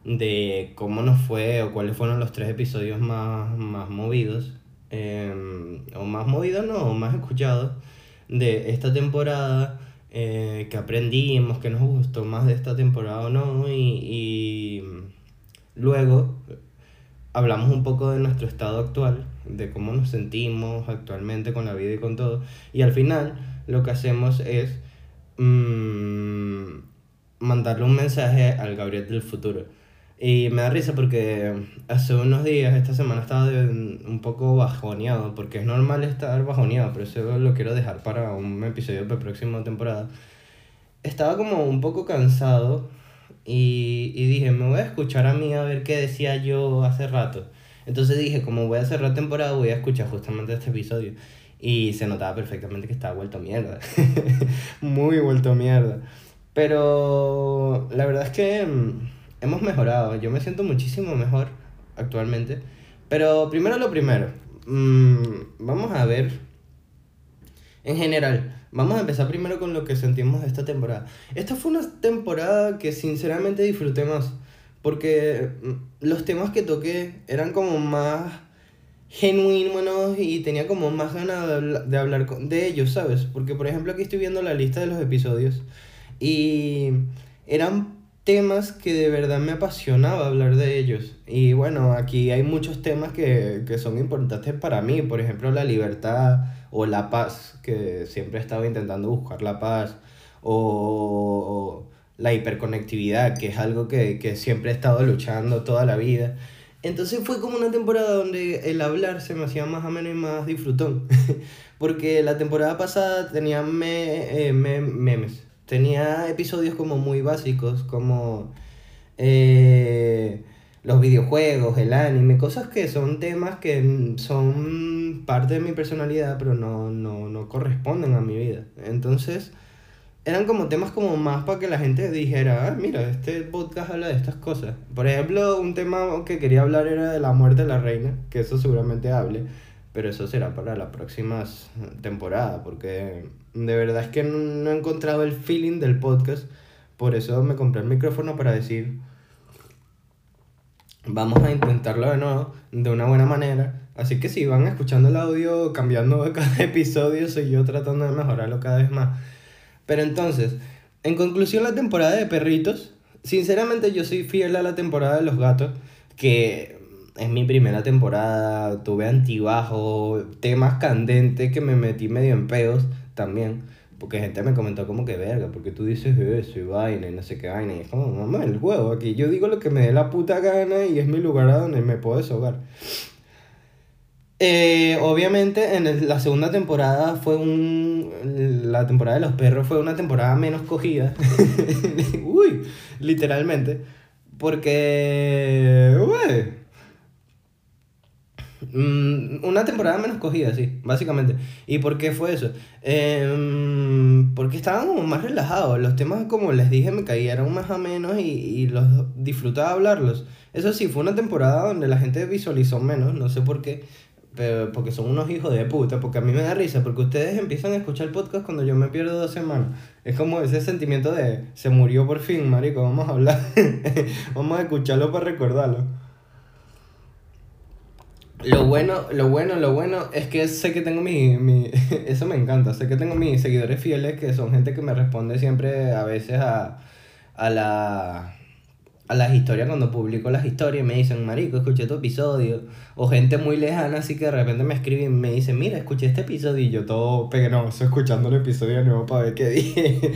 de cómo nos fue o cuáles fueron los tres episodios más, más movidos, em, o más movidos no, o más escuchados de esta temporada, eh, que aprendimos, que nos gustó más de esta temporada o no, y, y luego hablamos un poco de nuestro estado actual, de cómo nos sentimos actualmente con la vida y con todo, y al final lo que hacemos es mmm, mandarle un mensaje al Gabriel del futuro y me da risa porque hace unos días, esta semana estaba un poco bajoneado, porque es normal estar bajoneado, pero eso lo quiero dejar para un episodio de próxima temporada. Estaba como un poco cansado y, y dije, me voy a escuchar a mí a ver qué decía yo hace rato. Entonces dije, como voy a cerrar temporada, voy a escuchar justamente este episodio. Y se notaba perfectamente que estaba vuelto mierda. Muy vuelto mierda. Pero la verdad es que mm, hemos mejorado. Yo me siento muchísimo mejor actualmente. Pero primero lo primero. Mm, vamos a ver. En general, vamos a empezar primero con lo que sentimos esta temporada. Esta fue una temporada que sinceramente disfruté más. Porque mm, los temas que toqué eran como más genuinos y tenía como más ganas de hablar de ellos, ¿sabes? Porque por ejemplo aquí estoy viendo la lista de los episodios y eran temas que de verdad me apasionaba hablar de ellos. Y bueno, aquí hay muchos temas que, que son importantes para mí, por ejemplo la libertad o la paz, que siempre he estado intentando buscar la paz, o, la hiperconectividad, que es algo que, que siempre he estado luchando toda la vida. Entonces fue como una temporada donde el hablar se me hacía más ameno y más disfrutón. Porque la temporada pasada tenía me, eh, me, memes, tenía episodios como muy básicos, como eh, los videojuegos, el anime, cosas que son temas que son parte de mi personalidad, pero no, no, no corresponden a mi vida. Entonces, eran como temas como más para que la gente dijera, ah, mira, este podcast habla de estas cosas. Por ejemplo, un tema que quería hablar era de la muerte de la reina, que eso seguramente hable, pero eso será para la próxima temporada, porque de verdad es que no he encontrado el feeling del podcast. Por eso me compré el micrófono para decir, vamos a intentarlo de nuevo, de una buena manera. Así que si van escuchando el audio cambiando cada episodio, soy yo tratando de mejorarlo cada vez más. Pero entonces, en conclusión, la temporada de perritos, sinceramente yo soy fiel a la temporada de los gatos, que es mi primera temporada, tuve antibajo, temas candentes que me metí medio en pedos también. Porque gente me comentó como que verga, porque tú dices eso y vaina y no sé qué vaina. Y es como, mamá, el huevo aquí. Yo digo lo que me dé la puta gana y es mi lugar a donde me puedo deshogar. Eh, obviamente en la segunda temporada fue un... La temporada de los perros fue una temporada menos cogida. Uy, literalmente. Porque... Ué, Mm, una temporada menos cogida, sí, básicamente. ¿Y por qué fue eso? Em, porque estaban como más relajados. Los temas, como les dije, me caían más a menos y, y los disfrutaba hablarlos. Eso sí, fue una temporada donde la gente visualizó menos, no sé por qué, pero porque son unos hijos de puta, porque a mí me da risa, porque ustedes empiezan a escuchar el podcast cuando yo me pierdo dos semanas. Es como ese sentimiento de, se murió por fin, marico, vamos a hablar, vamos a escucharlo para recordarlo. Lo bueno, lo bueno, lo bueno es que sé que tengo mi. Eso me encanta. Sé que tengo mis seguidores fieles que son gente que me responde siempre a veces a, a la... A las historias cuando publico las historias me dicen, marico, escuché tu episodio. O gente muy lejana así que de repente me escribe y me dice, mira, escuché este episodio y yo todo peganoso escuchando el episodio nuevo para ver qué dije.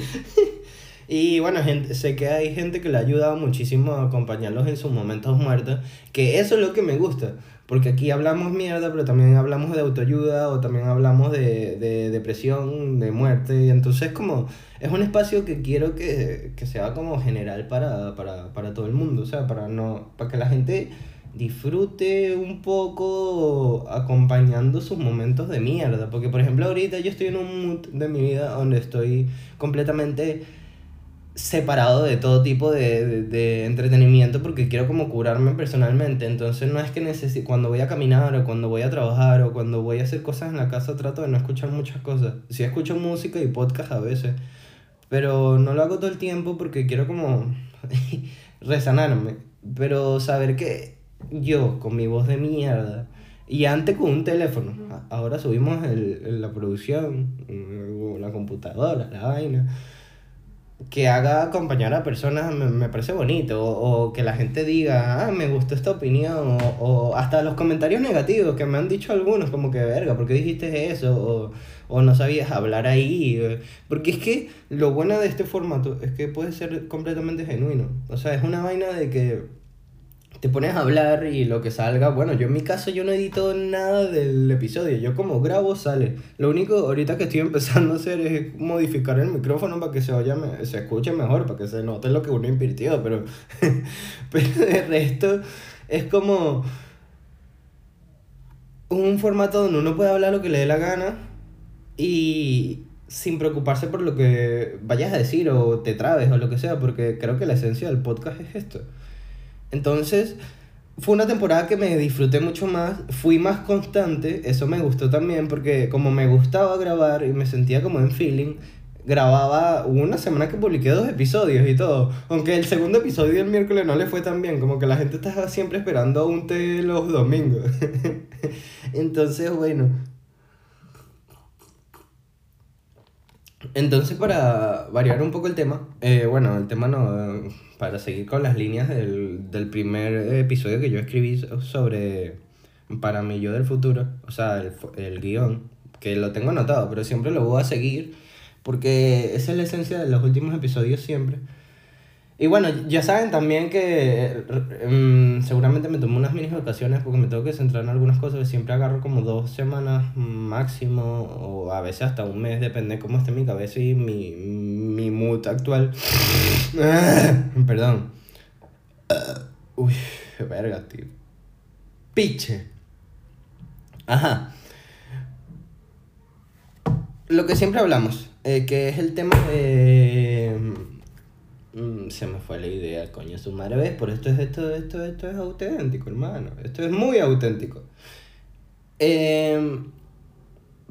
Y bueno, gente, sé que hay gente que le ha ayudado muchísimo a acompañarlos en sus momentos muertos, que eso es lo que me gusta, porque aquí hablamos mierda, pero también hablamos de autoayuda o también hablamos de, de depresión, de muerte, y entonces como es un espacio que quiero que, que sea como general para, para, para todo el mundo, o sea, para, no, para que la gente disfrute un poco acompañando sus momentos de mierda, porque por ejemplo ahorita yo estoy en un mood de mi vida donde estoy completamente separado de todo tipo de, de, de entretenimiento porque quiero como curarme personalmente. Entonces no es que necesito, cuando voy a caminar o cuando voy a trabajar o cuando voy a hacer cosas en la casa trato de no escuchar muchas cosas. Sí escucho música y podcast a veces, pero no lo hago todo el tiempo porque quiero como resanarme. Pero saber que yo con mi voz de mierda y antes con un teléfono, ahora subimos el, la producción, la computadora, la vaina que haga acompañar a personas me, me parece bonito, o, o que la gente diga, ah, me gustó esta opinión, o, o hasta los comentarios negativos que me han dicho algunos, como que, verga, ¿por qué dijiste eso? O, o no sabías hablar ahí, eh, porque es que lo bueno de este formato es que puede ser completamente genuino, o sea, es una vaina de que te pones a hablar y lo que salga, bueno, yo en mi caso yo no edito nada del episodio, yo como grabo sale. Lo único ahorita que estoy empezando a hacer es modificar el micrófono para que se oya, se escuche mejor, para que se note lo que uno invirtió, pero, pero de resto es como un formato donde uno puede hablar lo que le dé la gana y sin preocuparse por lo que vayas a decir o te trabes o lo que sea, porque creo que la esencia del podcast es esto. Entonces, fue una temporada que me disfruté mucho más, fui más constante, eso me gustó también porque como me gustaba grabar y me sentía como en feeling, grababa una semana que publiqué dos episodios y todo, aunque el segundo episodio el miércoles no le fue tan bien, como que la gente estaba siempre esperando un té los domingos. Entonces, bueno, Entonces, para variar un poco el tema, eh, bueno, el tema no, para seguir con las líneas del, del primer episodio que yo escribí so- sobre para mi yo del futuro, o sea, el, el guion, que lo tengo anotado, pero siempre lo voy a seguir, porque esa es la esencia de los últimos episodios siempre. Y bueno, ya saben también que mm, seguramente me tomo unas mini vacaciones porque me tengo que centrar en algunas cosas. Siempre agarro como dos semanas máximo o a veces hasta un mes, depende de cómo esté mi cabeza y mi, mi mood actual. Perdón. Uy, verga, tío. Piche. Ajá. Lo que siempre hablamos, eh, que es el tema de... Mm, Se me fue la idea, coño, su madre, ¿ves? Por esto es, esto, esto, esto es auténtico, hermano. Esto es muy auténtico.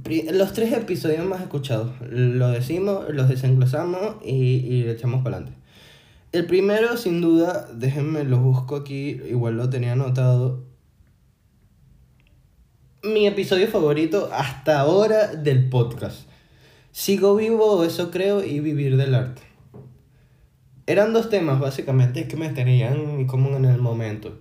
Pri- los tres episodios más escuchados, lo decimos, los desenglosamos y, y le echamos para adelante. El primero, sin duda, déjenme lo busco aquí, igual lo tenía anotado. Mi episodio favorito hasta ahora del podcast. Sigo vivo, eso creo, y vivir del arte. Eran dos temas básicamente que me tenían como en el momento.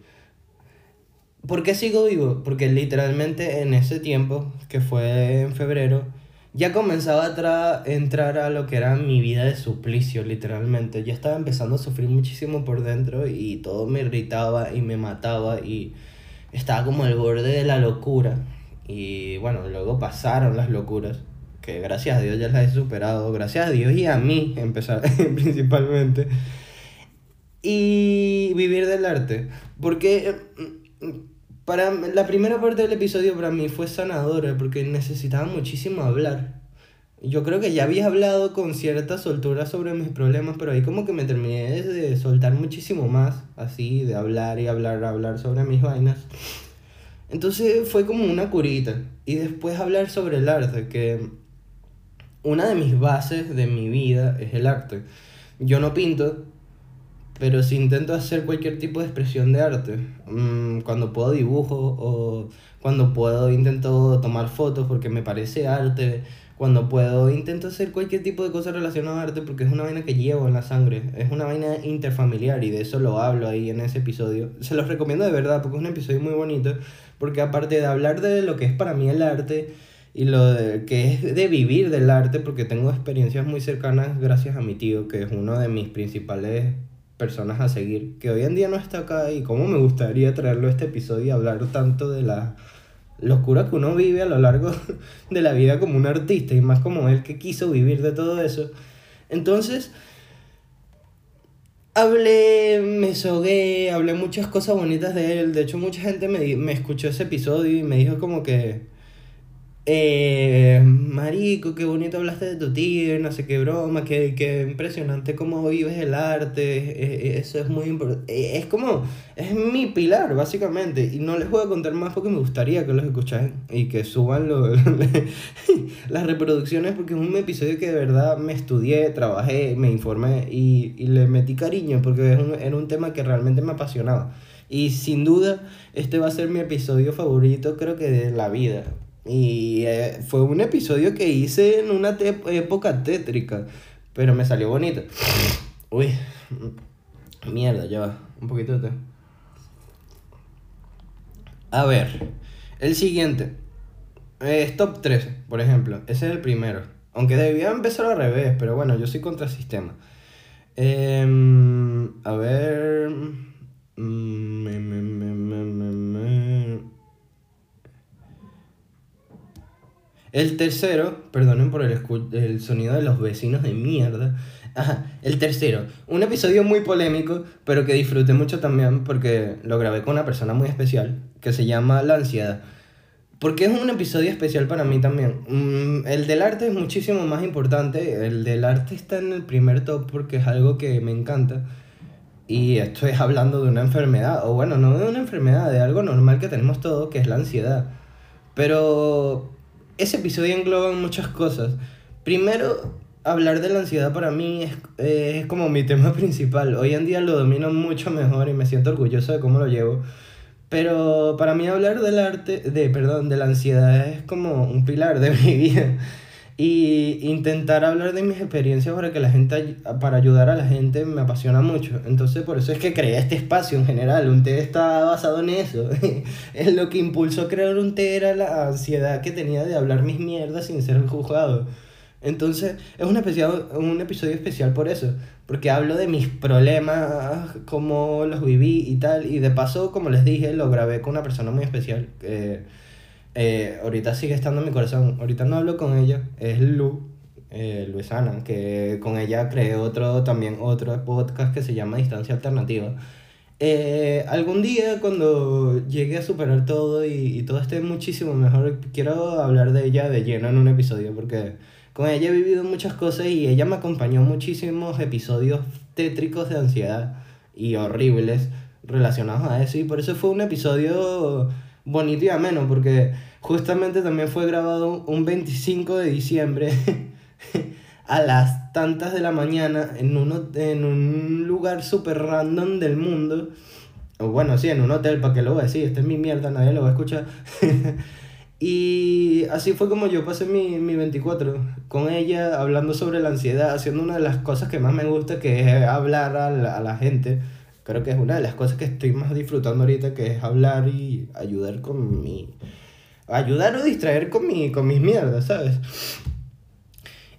¿Por qué sigo vivo? Porque literalmente en ese tiempo, que fue en febrero, ya comenzaba a tra- entrar a lo que era mi vida de suplicio, literalmente. Ya estaba empezando a sufrir muchísimo por dentro y todo me irritaba y me mataba y estaba como al borde de la locura. Y bueno, luego pasaron las locuras, que gracias a Dios ya las he superado, gracias a Dios y a mí, empezar principalmente. Y vivir del arte, porque mm, para la primera parte del episodio para mí fue sanadora, porque necesitaba muchísimo hablar. Yo creo que ya había hablado con cierta soltura sobre mis problemas, pero ahí como que me terminé de soltar muchísimo más, así, de hablar y hablar, hablar sobre mis vainas. Entonces fue como una curita. Y después hablar sobre el arte, que una de mis bases de mi vida es el arte. Yo no pinto, pero si intento hacer cualquier tipo de expresión de arte. Mm, cuando puedo dibujo o cuando puedo intento tomar fotos porque me parece arte. Cuando puedo intento hacer cualquier tipo de cosa relacionada a arte porque es una vaina que llevo en la sangre. Es una vaina interfamiliar y de eso lo hablo ahí en ese episodio. Se los recomiendo de verdad porque es un episodio muy bonito porque aparte de hablar de lo que es para mí el arte y lo que es de vivir del arte, porque tengo experiencias muy cercanas gracias a mi tío, que es uno de mis principales personas a seguir, que hoy en día no está acá y cómo me gustaría traerlo a este episodio y hablar tanto de la locura que uno vive a lo largo de la vida como un artista y más como él que quiso vivir de todo eso. Entonces, Hablé, me sogué, hablé muchas cosas bonitas de él. De hecho, mucha gente me, me escuchó ese episodio y me dijo como que eh, marico, qué bonito hablaste de tu tío, no sé qué broma, qué, qué impresionante cómo vives el arte, eh, eso es muy importante. Es como, es mi pilar, básicamente, y no les voy a contar más porque me gustaría que los escucharan y que suban lo, las reproducciones porque es un episodio que de verdad me estudié, trabajé, me informé y, y le metí cariño porque es un, era un tema que realmente me apasionaba. Y sin duda, este va a ser mi episodio favorito, creo que de la vida. Y eh, fue un episodio que hice en una época tétrica, pero me salió bonito. Uy, mierda, ya va, un poquito de té. A ver, el siguiente. Es top 13, por ejemplo. Ese es el primero. Aunque debía empezar al revés, pero bueno, yo soy contra sistema. Em, a ver. Mm, me, El tercero, perdonen por el, el sonido de los vecinos de mierda. Ajá, el tercero, un episodio muy polémico, pero que disfruté mucho también porque lo grabé con una persona muy especial, que se llama La Ansiedad. Porque es un episodio especial para mí también. Mm, el del arte es muchísimo más importante. El del arte está en el primer top porque es algo que me encanta. Y estoy hablando de una enfermedad, o bueno, no de una enfermedad, de algo normal que tenemos todos, que es la ansiedad. Pero ese episodio engloba muchas cosas. Primero, hablar de la ansiedad para mí es, es, como mi tema principal. Hoy en día lo domino mucho mejor y me siento orgulloso de cómo lo llevo. Pero para mí hablar del arte, de, perdón, de la ansiedad es como un pilar de mi vida. Y intentar hablar de mis experiencias para que la gente, para ayudar a la gente me apasiona mucho. Entonces por eso es que creé este espacio en general. Un té está basado en eso. es lo que impulsó crear un té era la ansiedad que tenía de hablar mis mierdas sin ser juzgado. Entonces es un, especial, un episodio especial por eso. Porque hablo de mis problemas, cómo los viví y tal. Y de paso, como les dije, lo grabé con una persona muy especial. Eh, ahorita sigue estando en mi corazón. Ahorita no hablo con ella, es Lu, eh, Luisana, que con ella creé otro, también otro podcast que se llama Distancia Alternativa. Eh, algún día cuando llegue a superar todo y, y, todo esté muchísimo mejor, quiero hablar de ella de lleno en un episodio porque con ella he vivido muchas cosas y ella me acompañó muchísimos episodios tétricos de ansiedad y horribles relacionados a eso y por eso fue un episodio bonito y ameno, porque justamente también fue grabado un 25 de diciembre a las tantas de la mañana en, uno, en un lugar súper random del mundo. O bueno, sí, en un hotel, ¿para que lo voy a decir? Esta es mi mierda, nadie lo va a escuchar. y así fue como yo pasé mi, mi 24, con ella, hablando sobre la ansiedad, haciendo una de las cosas que más me gusta, que es hablar a a la gente creo que es una de las cosas que estoy más disfrutando ahorita, que es hablar y ayudar con mi... Ayudar o distraer con, mi, con mis mierdas, ¿sabes?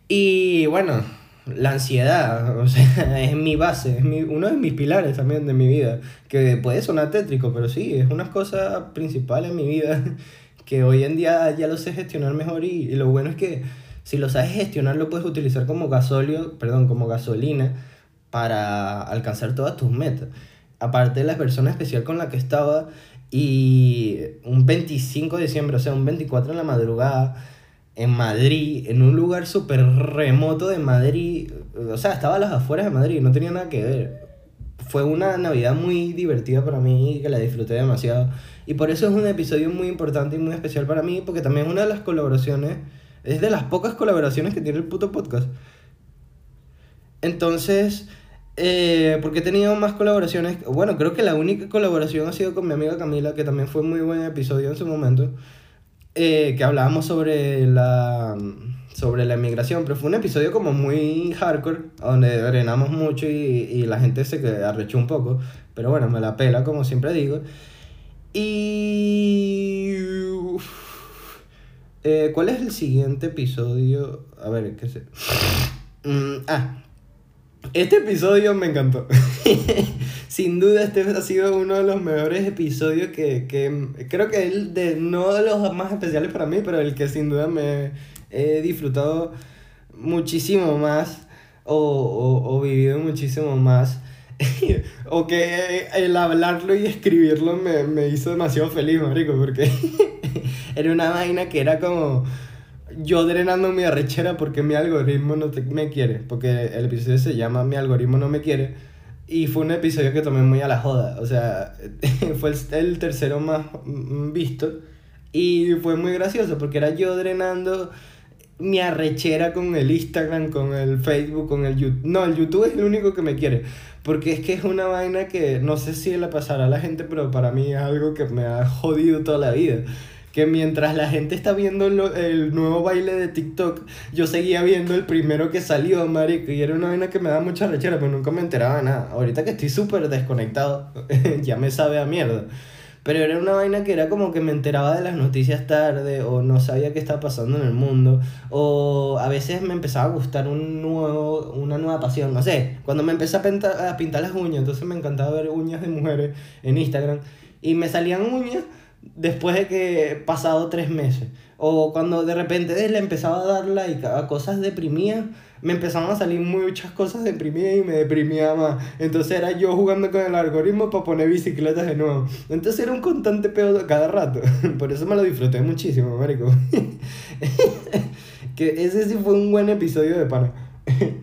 Y bueno, la ansiedad, o sea, es mi base, es mi, uno de mis pilares también de mi vida, que puede sonar tétrico, pero sí, es una cosa principal en mi vida que hoy en día ya lo sé gestionar mejor y, lo bueno es que si lo sabes gestionar lo puedes utilizar como gasóleo, perdón, como gasolina para alcanzar todas tus metas. Aparte de la persona especial con la que estaba y un 25 de diciembre, o sea, un 24 en la madrugada, en Madrid, en un lugar súper remoto de Madrid, o sea, estaba a las afueras de Madrid, no tenía nada que ver. Fue una Navidad muy divertida para mí, que la disfruté demasiado. Y por eso es un episodio muy importante y muy especial para mí, porque también es una de las colaboraciones, es de las pocas colaboraciones que tiene el puto podcast. Entonces, eh, porque he tenido más colaboraciones. Bueno, creo que la única colaboración ha sido con mi amiga Camila, que también fue muy buen episodio en su momento. Eh, que hablábamos sobre la, sobre la emigración, pero fue un episodio como muy hardcore, donde drenamos mucho y, y la gente se arrechó un poco. Pero bueno, me la pela, como siempre digo. Y. Eh, ¿Cuál es el siguiente episodio? A ver, qué sé. Mm, ah, este episodio me encantó. Sin duda este ha sido uno de los mejores episodios que, que creo que es de, no de los más especiales para mí, pero el que sin duda me he disfrutado muchísimo más o, o, o vivido muchísimo más. o que el hablarlo y escribirlo me, me hizo demasiado feliz, marico, porque era una vaina que era como yo drenando mi arrechera porque mi algoritmo no me quiere. Porque el episodio se llama Mi algoritmo no me quiere. Y fue un episodio que tomé muy a la joda. O sea, fue el, tercero más visto. Y fue muy gracioso porque era yo drenando mi arrechera con el Instagram, con el Facebook, con el YouTube. No, el YouTube es el único que me quiere. Porque es que es una vaina que no sé si le pasará a la gente, pero para mí es algo que me ha jodido toda la vida que mientras la gente está viendo el nuevo baile de TikTok, yo seguía viendo el primero que salió, marico, y era una vaina que me da mucha rechera, pero nunca me enteraba de nada. Ahorita que estoy súper desconectado, ya me sabe a mierda. Pero era una vaina que era como que me enteraba de las noticias tarde, o no sabía qué estaba pasando en el mundo, o a veces me empezaba a gustar un nuevo, una nueva pasión, no sé, cuando me empecé a, pintar, a pintar las uñas, entonces me encantaba ver uñas de mujeres en Instagram, y me salían uñas después de que pasado tres meses. O cuando de repente le empezaba a dar like a cosas deprimidas, me empezaban a salir muchas cosas deprimidas y me deprimía más. Entonces era yo jugando con el algoritmo para poner bicicletas de nuevo. Entonces era un constante pedo cada rato. Por eso me lo disfruté muchísimo, marico. que ese sí fue un buen episodio de pana.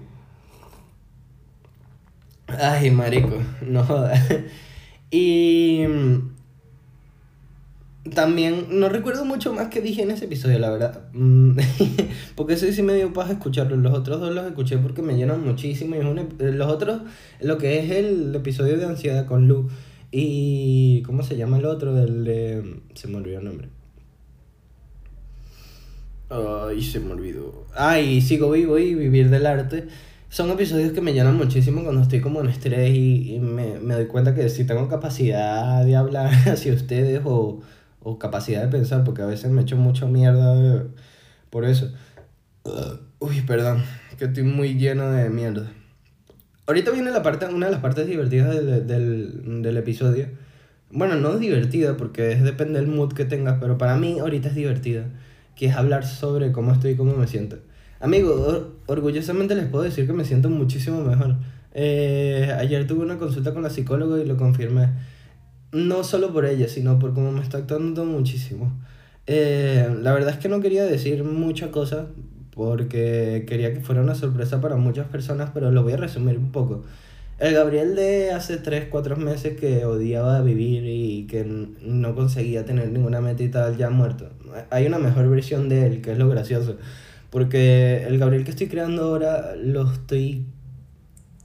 Ay, marico, no jodas. Y también, no recuerdo mucho más que dije en ese episodio, la verdad. Mm, porque ese sí me dio paz escucharlo. Los otros dos los escuché porque me llenan muchísimo. Y es los otros, lo que es el episodio de ansiedad con Lu. Y. ¿Cómo se llama el otro? Del de. Se me olvidó el nombre. Ay, se me olvidó. Ay, sigo vivo y vivir del arte. Son episodios que me llenan muchísimo cuando estoy como en estrés y, y me, me doy cuenta que si tengo capacidad de hablar hacia ustedes o o capacidad de pensar, porque a veces me echo mucha mierda por eso. uy, perdón, que estoy muy lleno de mierda. Ahorita viene la parte, una de las partes divertidas del, del, del episodio. Bueno, no es divertida porque es, depende del mood que tengas, pero para mí ahorita es divertida. Que es hablar sobre cómo estoy y cómo me siento. Amigo, orgullosamente les puedo decir que me siento muchísimo mejor. Eh, ayer tuve una consulta con la psicóloga y lo confirmé no solo por ella, sino por cómo me está actuando muchísimo. Eh, la verdad es que no quería decir muchas cosas porque quería que fuera una sorpresa para muchas personas, pero lo voy a resumir un poco. El Gabriel de hace 3, 4 meses que odiaba vivir y que no conseguía tener ninguna meta y tal, ya muerto. Hay una mejor versión de él, que es lo gracioso. Porque el Gabriel que estoy creando ahora lo estoy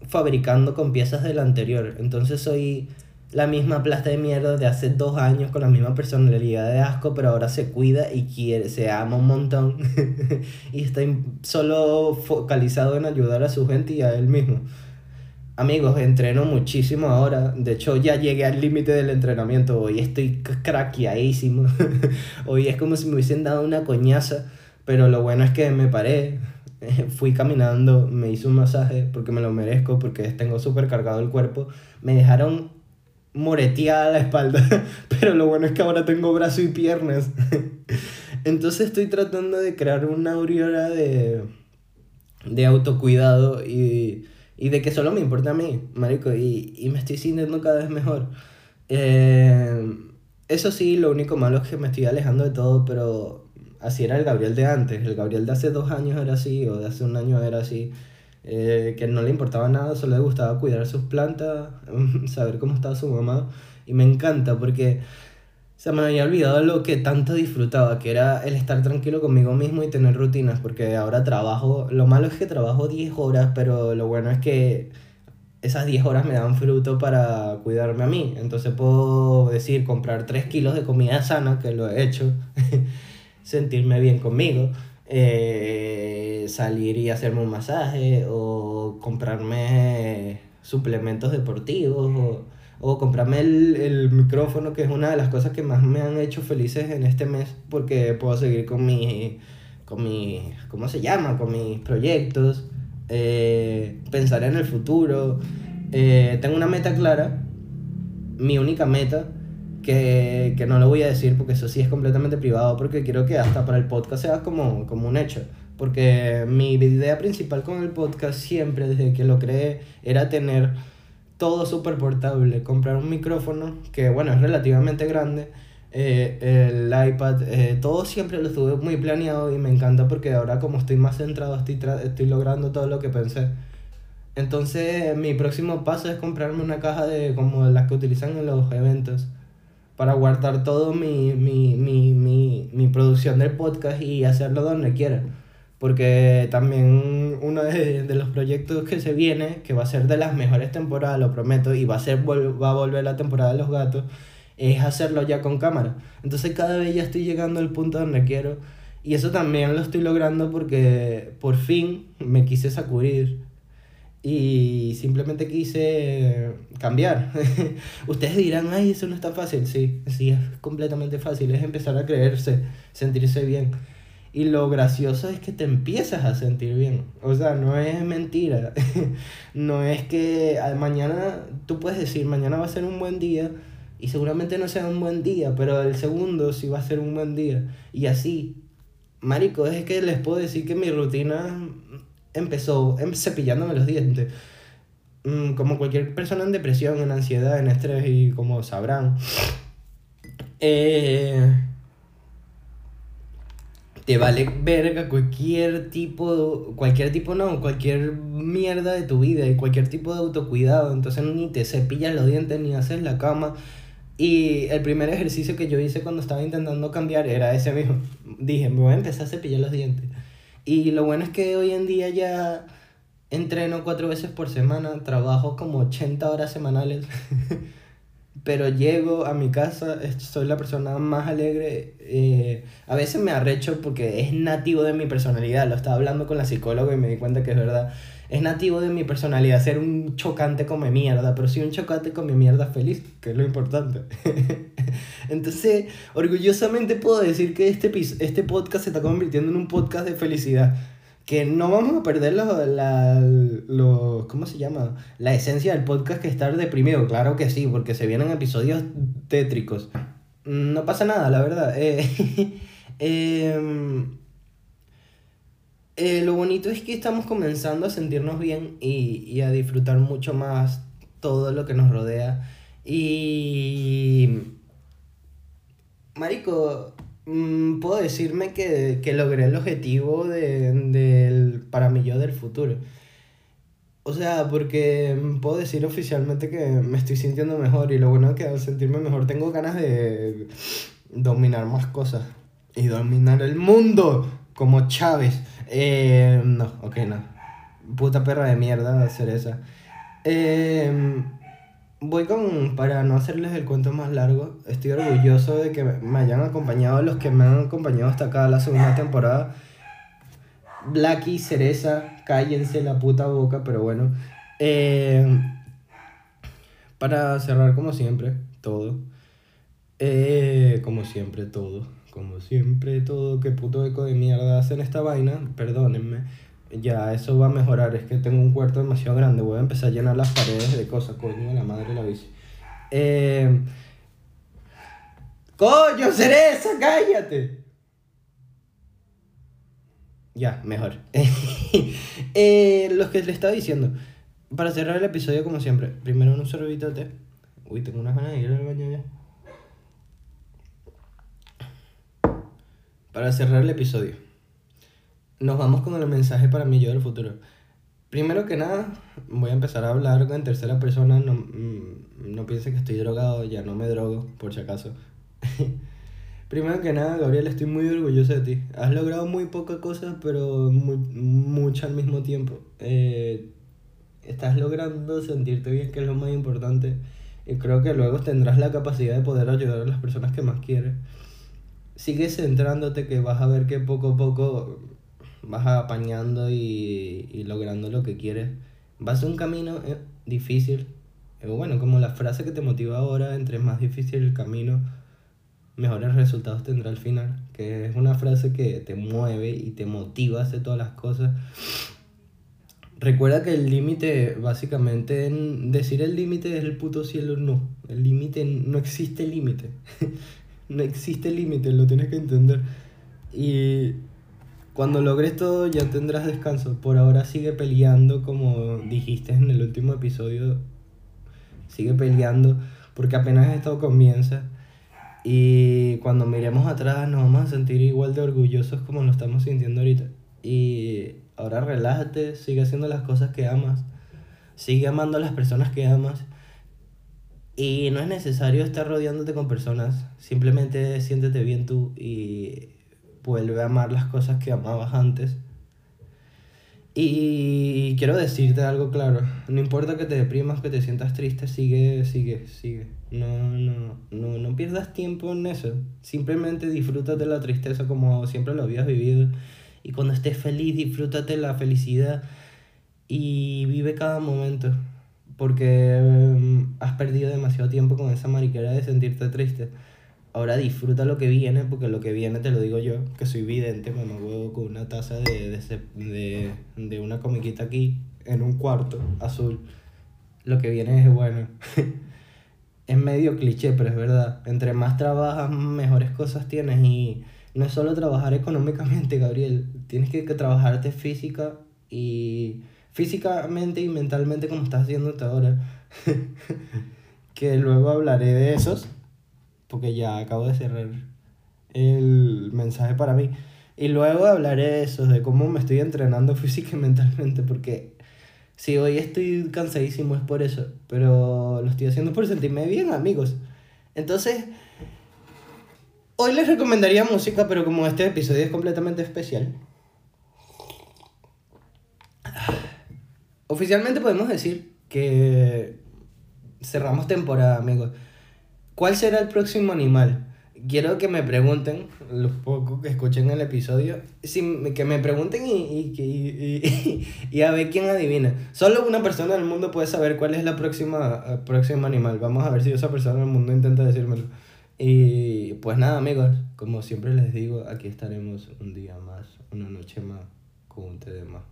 fabricando con piezas del anterior. Entonces soy la misma plasta de mierda de hace dos años con la misma personalidad de asco, pero ahora se cuida y quiere, se ama un montón y está solo focalizado en ayudar a su gente y a él mismo. Amigos, entreno muchísimo ahora. De hecho, ya llegué al límite del entrenamiento. Hoy estoy craqueadísimo. Hoy es como si me hubiesen dado una coñaza. Pero lo bueno es que me paré. Fui caminando, me hice un masaje porque me lo merezco, porque tengo súper cargado el cuerpo. Me dejaron moreteada la espalda, pero lo bueno es que ahora tengo brazo y piernas. Entonces estoy tratando de crear una aureola de, de autocuidado y, y de que solo me importa a mí, marico, y, y me estoy sintiendo cada vez mejor. Eh, eso sí, lo único malo es que me estoy alejando de todo, pero así era el Gabriel de antes. El Gabriel de hace dos años era así, o de hace un año era así. Eh, que no le importaba nada, solo le gustaba cuidar sus plantas, saber cómo estaba su mamá. Y me encanta porque se me había olvidado lo que tanto disfrutaba, que era el estar tranquilo conmigo mismo y tener rutinas, porque ahora trabajo, lo malo es que trabajo 10 horas, pero lo bueno es que esas 10 horas me dan fruto para cuidarme a mí. Entonces puedo decir, comprar 3 kilos de comida sana, que lo he hecho, sentirme bien conmigo, eh, salir y hacerme un masaje, o comprarme suplementos deportivos, o, o comprarme el, el micrófono, que es una de las cosas que más me han hecho felices en este mes, porque puedo seguir con mi, con mi, ¿cómo se llama? Con mis proyectos eh, pensar en el futuro. Eh, tengo una meta clara, mi única meta, que, que, no lo voy a decir porque eso sí es completamente privado, porque quiero que hasta para el podcast sea como, como un hecho. Porque mi idea principal con el podcast siempre, desde que lo creé, era tener todo súper portable, comprar un micrófono que, bueno, es relativamente grande eh, el iPad, eh, todo siempre lo estuve muy planeado y me encanta porque ahora como estoy más centrado estoy, estoy logrando todo lo que pensé. Entonces mi próximo paso es comprarme una caja de como las que utilizan en los eventos para guardar todo mi, mi, mi, mi, mi producción del podcast y hacerlo donde quiera. Porque también uno de, de, los proyectos que se viene, que va a ser de las mejores temporadas, lo prometo, y va a, ser, va a volver la temporada de los gatos, es hacerlo ya con cámara. Entonces cada vez ya estoy llegando al punto donde quiero. Y eso también lo estoy logrando porque por fin me quise sacudir y simplemente quise cambiar. Ustedes dirán, ay, eso no es tan fácil. Sí, sí, es completamente fácil. Es empezar a creerse, sentirse bien. Y lo gracioso es que te empiezas a sentir bien. O sea, no es mentira. no es que mañana, tú puedes decir, mañana va a ser un buen día y seguramente no sea un buen día, pero el segundo sí va a ser un buen día. Y así, marico, es que les puedo decir que mi rutina empezó em, cepillándome los dientes. Mm, como cualquier persona en depresión, en ansiedad, en estrés y como sabrán. Eh, te vale verga cualquier tipo, cualquier tipo no, cualquier mierda de tu vida y cualquier tipo de autocuidado. Entonces ni te cepillas los dientes ni haces la cama y el primer ejercicio que yo hice cuando estaba intentando cambiar era ese mismo. Dije, me voy a empezar a cepillar los dientes. Y lo bueno es que hoy en día ya entreno cuatro veces por semana, trabajo como 80 horas semanales. Pero llego a mi casa, soy la persona más alegre. Eh, a veces me arrecho porque es nativo de mi personalidad. Lo estaba hablando con la psicóloga y me di cuenta que es verdad es nativo de mi personalidad ser un chocante come mierda, pero sí un chocante come mierda feliz, que es lo importante. Entonces, orgullosamente puedo decir que este, este podcast se está convirtiendo en un podcast de felicidad. Que no vamos a perder lo, la, ¿cómo se llama? La esencia del podcast que estar deprimido. Claro que sí, porque se vienen episodios tétricos. No pasa nada, la verdad. Eh, eh, eh, lo bonito es que estamos comenzando a sentirnos bien y, y, a disfrutar mucho más todo lo que nos rodea. Y... Marico, puedo decirme que, que, logré el objetivo de, de, para mí yo del futuro. O sea, porque puedo decir oficialmente que me estoy sintiendo mejor y lo bueno es que al sentirme mejor tengo ganas de dominar más cosas y dominar el mundo como Chávez. Eh, no, ok, no. Puta perra de mierda hacer esa. Eh, voy con, para no hacerles el cuento más largo, estoy orgulloso de que me hayan acompañado los que me han acompañado hasta acá la segunda temporada. Blacky, Cereza, cállense la puta boca, pero bueno. Eh, para cerrar como siempre, todo. Eh, como siempre, todo como siempre, todo, qué puto eco de mierda hacen esta vaina, perdónenme. Ya, eso va a mejorar, es que tengo un cuarto demasiado grande, voy a empezar a llenar las paredes de cosas, coño, la madre la bici. Eh, ¡Coño, cereza, cállate! Ya, mejor. eh, los que le estaba diciendo, para cerrar el episodio como siempre, primero un sorbito de té. Uy, tengo unas ganas de ir al baño ya. Para cerrar el episodio, nos vamos con el mensaje para mí yo del futuro. Primero que nada, voy a empezar a hablar en tercera persona. No, mm, no piensen que estoy drogado, ya no me drogo, por si acaso. Primero que nada, Gabriel, estoy muy orgulloso de ti. Has logrado muy pocas cosas, pero muy, mucho al mismo tiempo. Eh, estás logrando sentirte bien, que es lo más importante. Y creo que luego tendrás la capacidad de poder ayudar a las personas que más quieres. Sigue centrándote que vas a ver que poco a poco vas apañando y, y logrando lo que quieres. Vas a un camino eh, difícil. Eh, bueno, como la frase que te motiva ahora, entre más difícil el camino, mejores resultados tendrá al final. Que es una frase que te mueve y te motiva a hacer todas las cosas. Recuerda que el límite, básicamente, en decir el límite es el puto cielo, no. El límite, no existe límite. no existe límite, lo tienes que entender. Y cuando logres todo ya tendrás descanso. Por ahora sigue peleando, como dijiste en el último episodio. Sigue peleando, porque apenas esto comienza. Y cuando miremos atrás nos vamos a sentir igual de orgullosos como lo estamos sintiendo ahorita. Y ahora relájate, sigue haciendo las cosas que amas, sigue amando a las personas que amas. Y no es necesario estar rodeándote con personas, simplemente siéntete bien tú y vuelve a amar las cosas que amabas antes. Y quiero decirte algo claro, no importa que te deprimas, que te sientas triste, sigue, sigue, sigue. No, no, no, no pierdas tiempo en eso. Simplemente disfrútate la tristeza como siempre lo habías vivido. Y cuando estés feliz, disfrútate la felicidad y vive cada momento. Porque mm, has perdido demasiado tiempo con esa mariquera de sentirte triste. Ahora disfruta lo que viene, porque lo que viene te lo digo yo, que soy vidente, me huevo con una taza de, de, de, de una comiquita aquí, en un cuarto azul. Lo que viene es bueno. es medio cliché, pero es verdad. Entre más trabajas, mejores cosas tienes. Y no es solo trabajar económicamente, Gabriel. Tienes que, que trabajarte física y físicamente y mentalmente como estás haciendo hasta ahora. que luego hablaré de esos, porque ya acabo de cerrar el mensaje para mí. Y luego hablaré de eso, de cómo me estoy entrenando física y mentalmente, porque si hoy estoy cansadísimo es por eso, pero lo estoy haciendo por sentirme bien, amigos. Entonces, hoy les recomendaría música, pero como este episodio es completamente especial, oficialmente podemos decir que cerramos temporada, amigos. ¿Cuál será el próximo animal? Quiero que me pregunten, los pocos que escuchen el episodio, si, que me pregunten y, y, y, y- a ver quién adivina. Solo una persona del mundo puede saber cuál es la próxima, el próximo animal. Vamos a ver si esa persona del mundo intenta decírmelo. Y pues nada, amigos, como siempre les digo, aquí estaremos un día más, una noche más, con un té de más.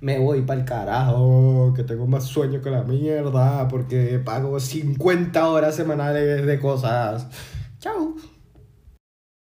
Me voy para el carajo, que tengo más sueño que la mierda, porque pago 50 horas semanales de cosas. Chao.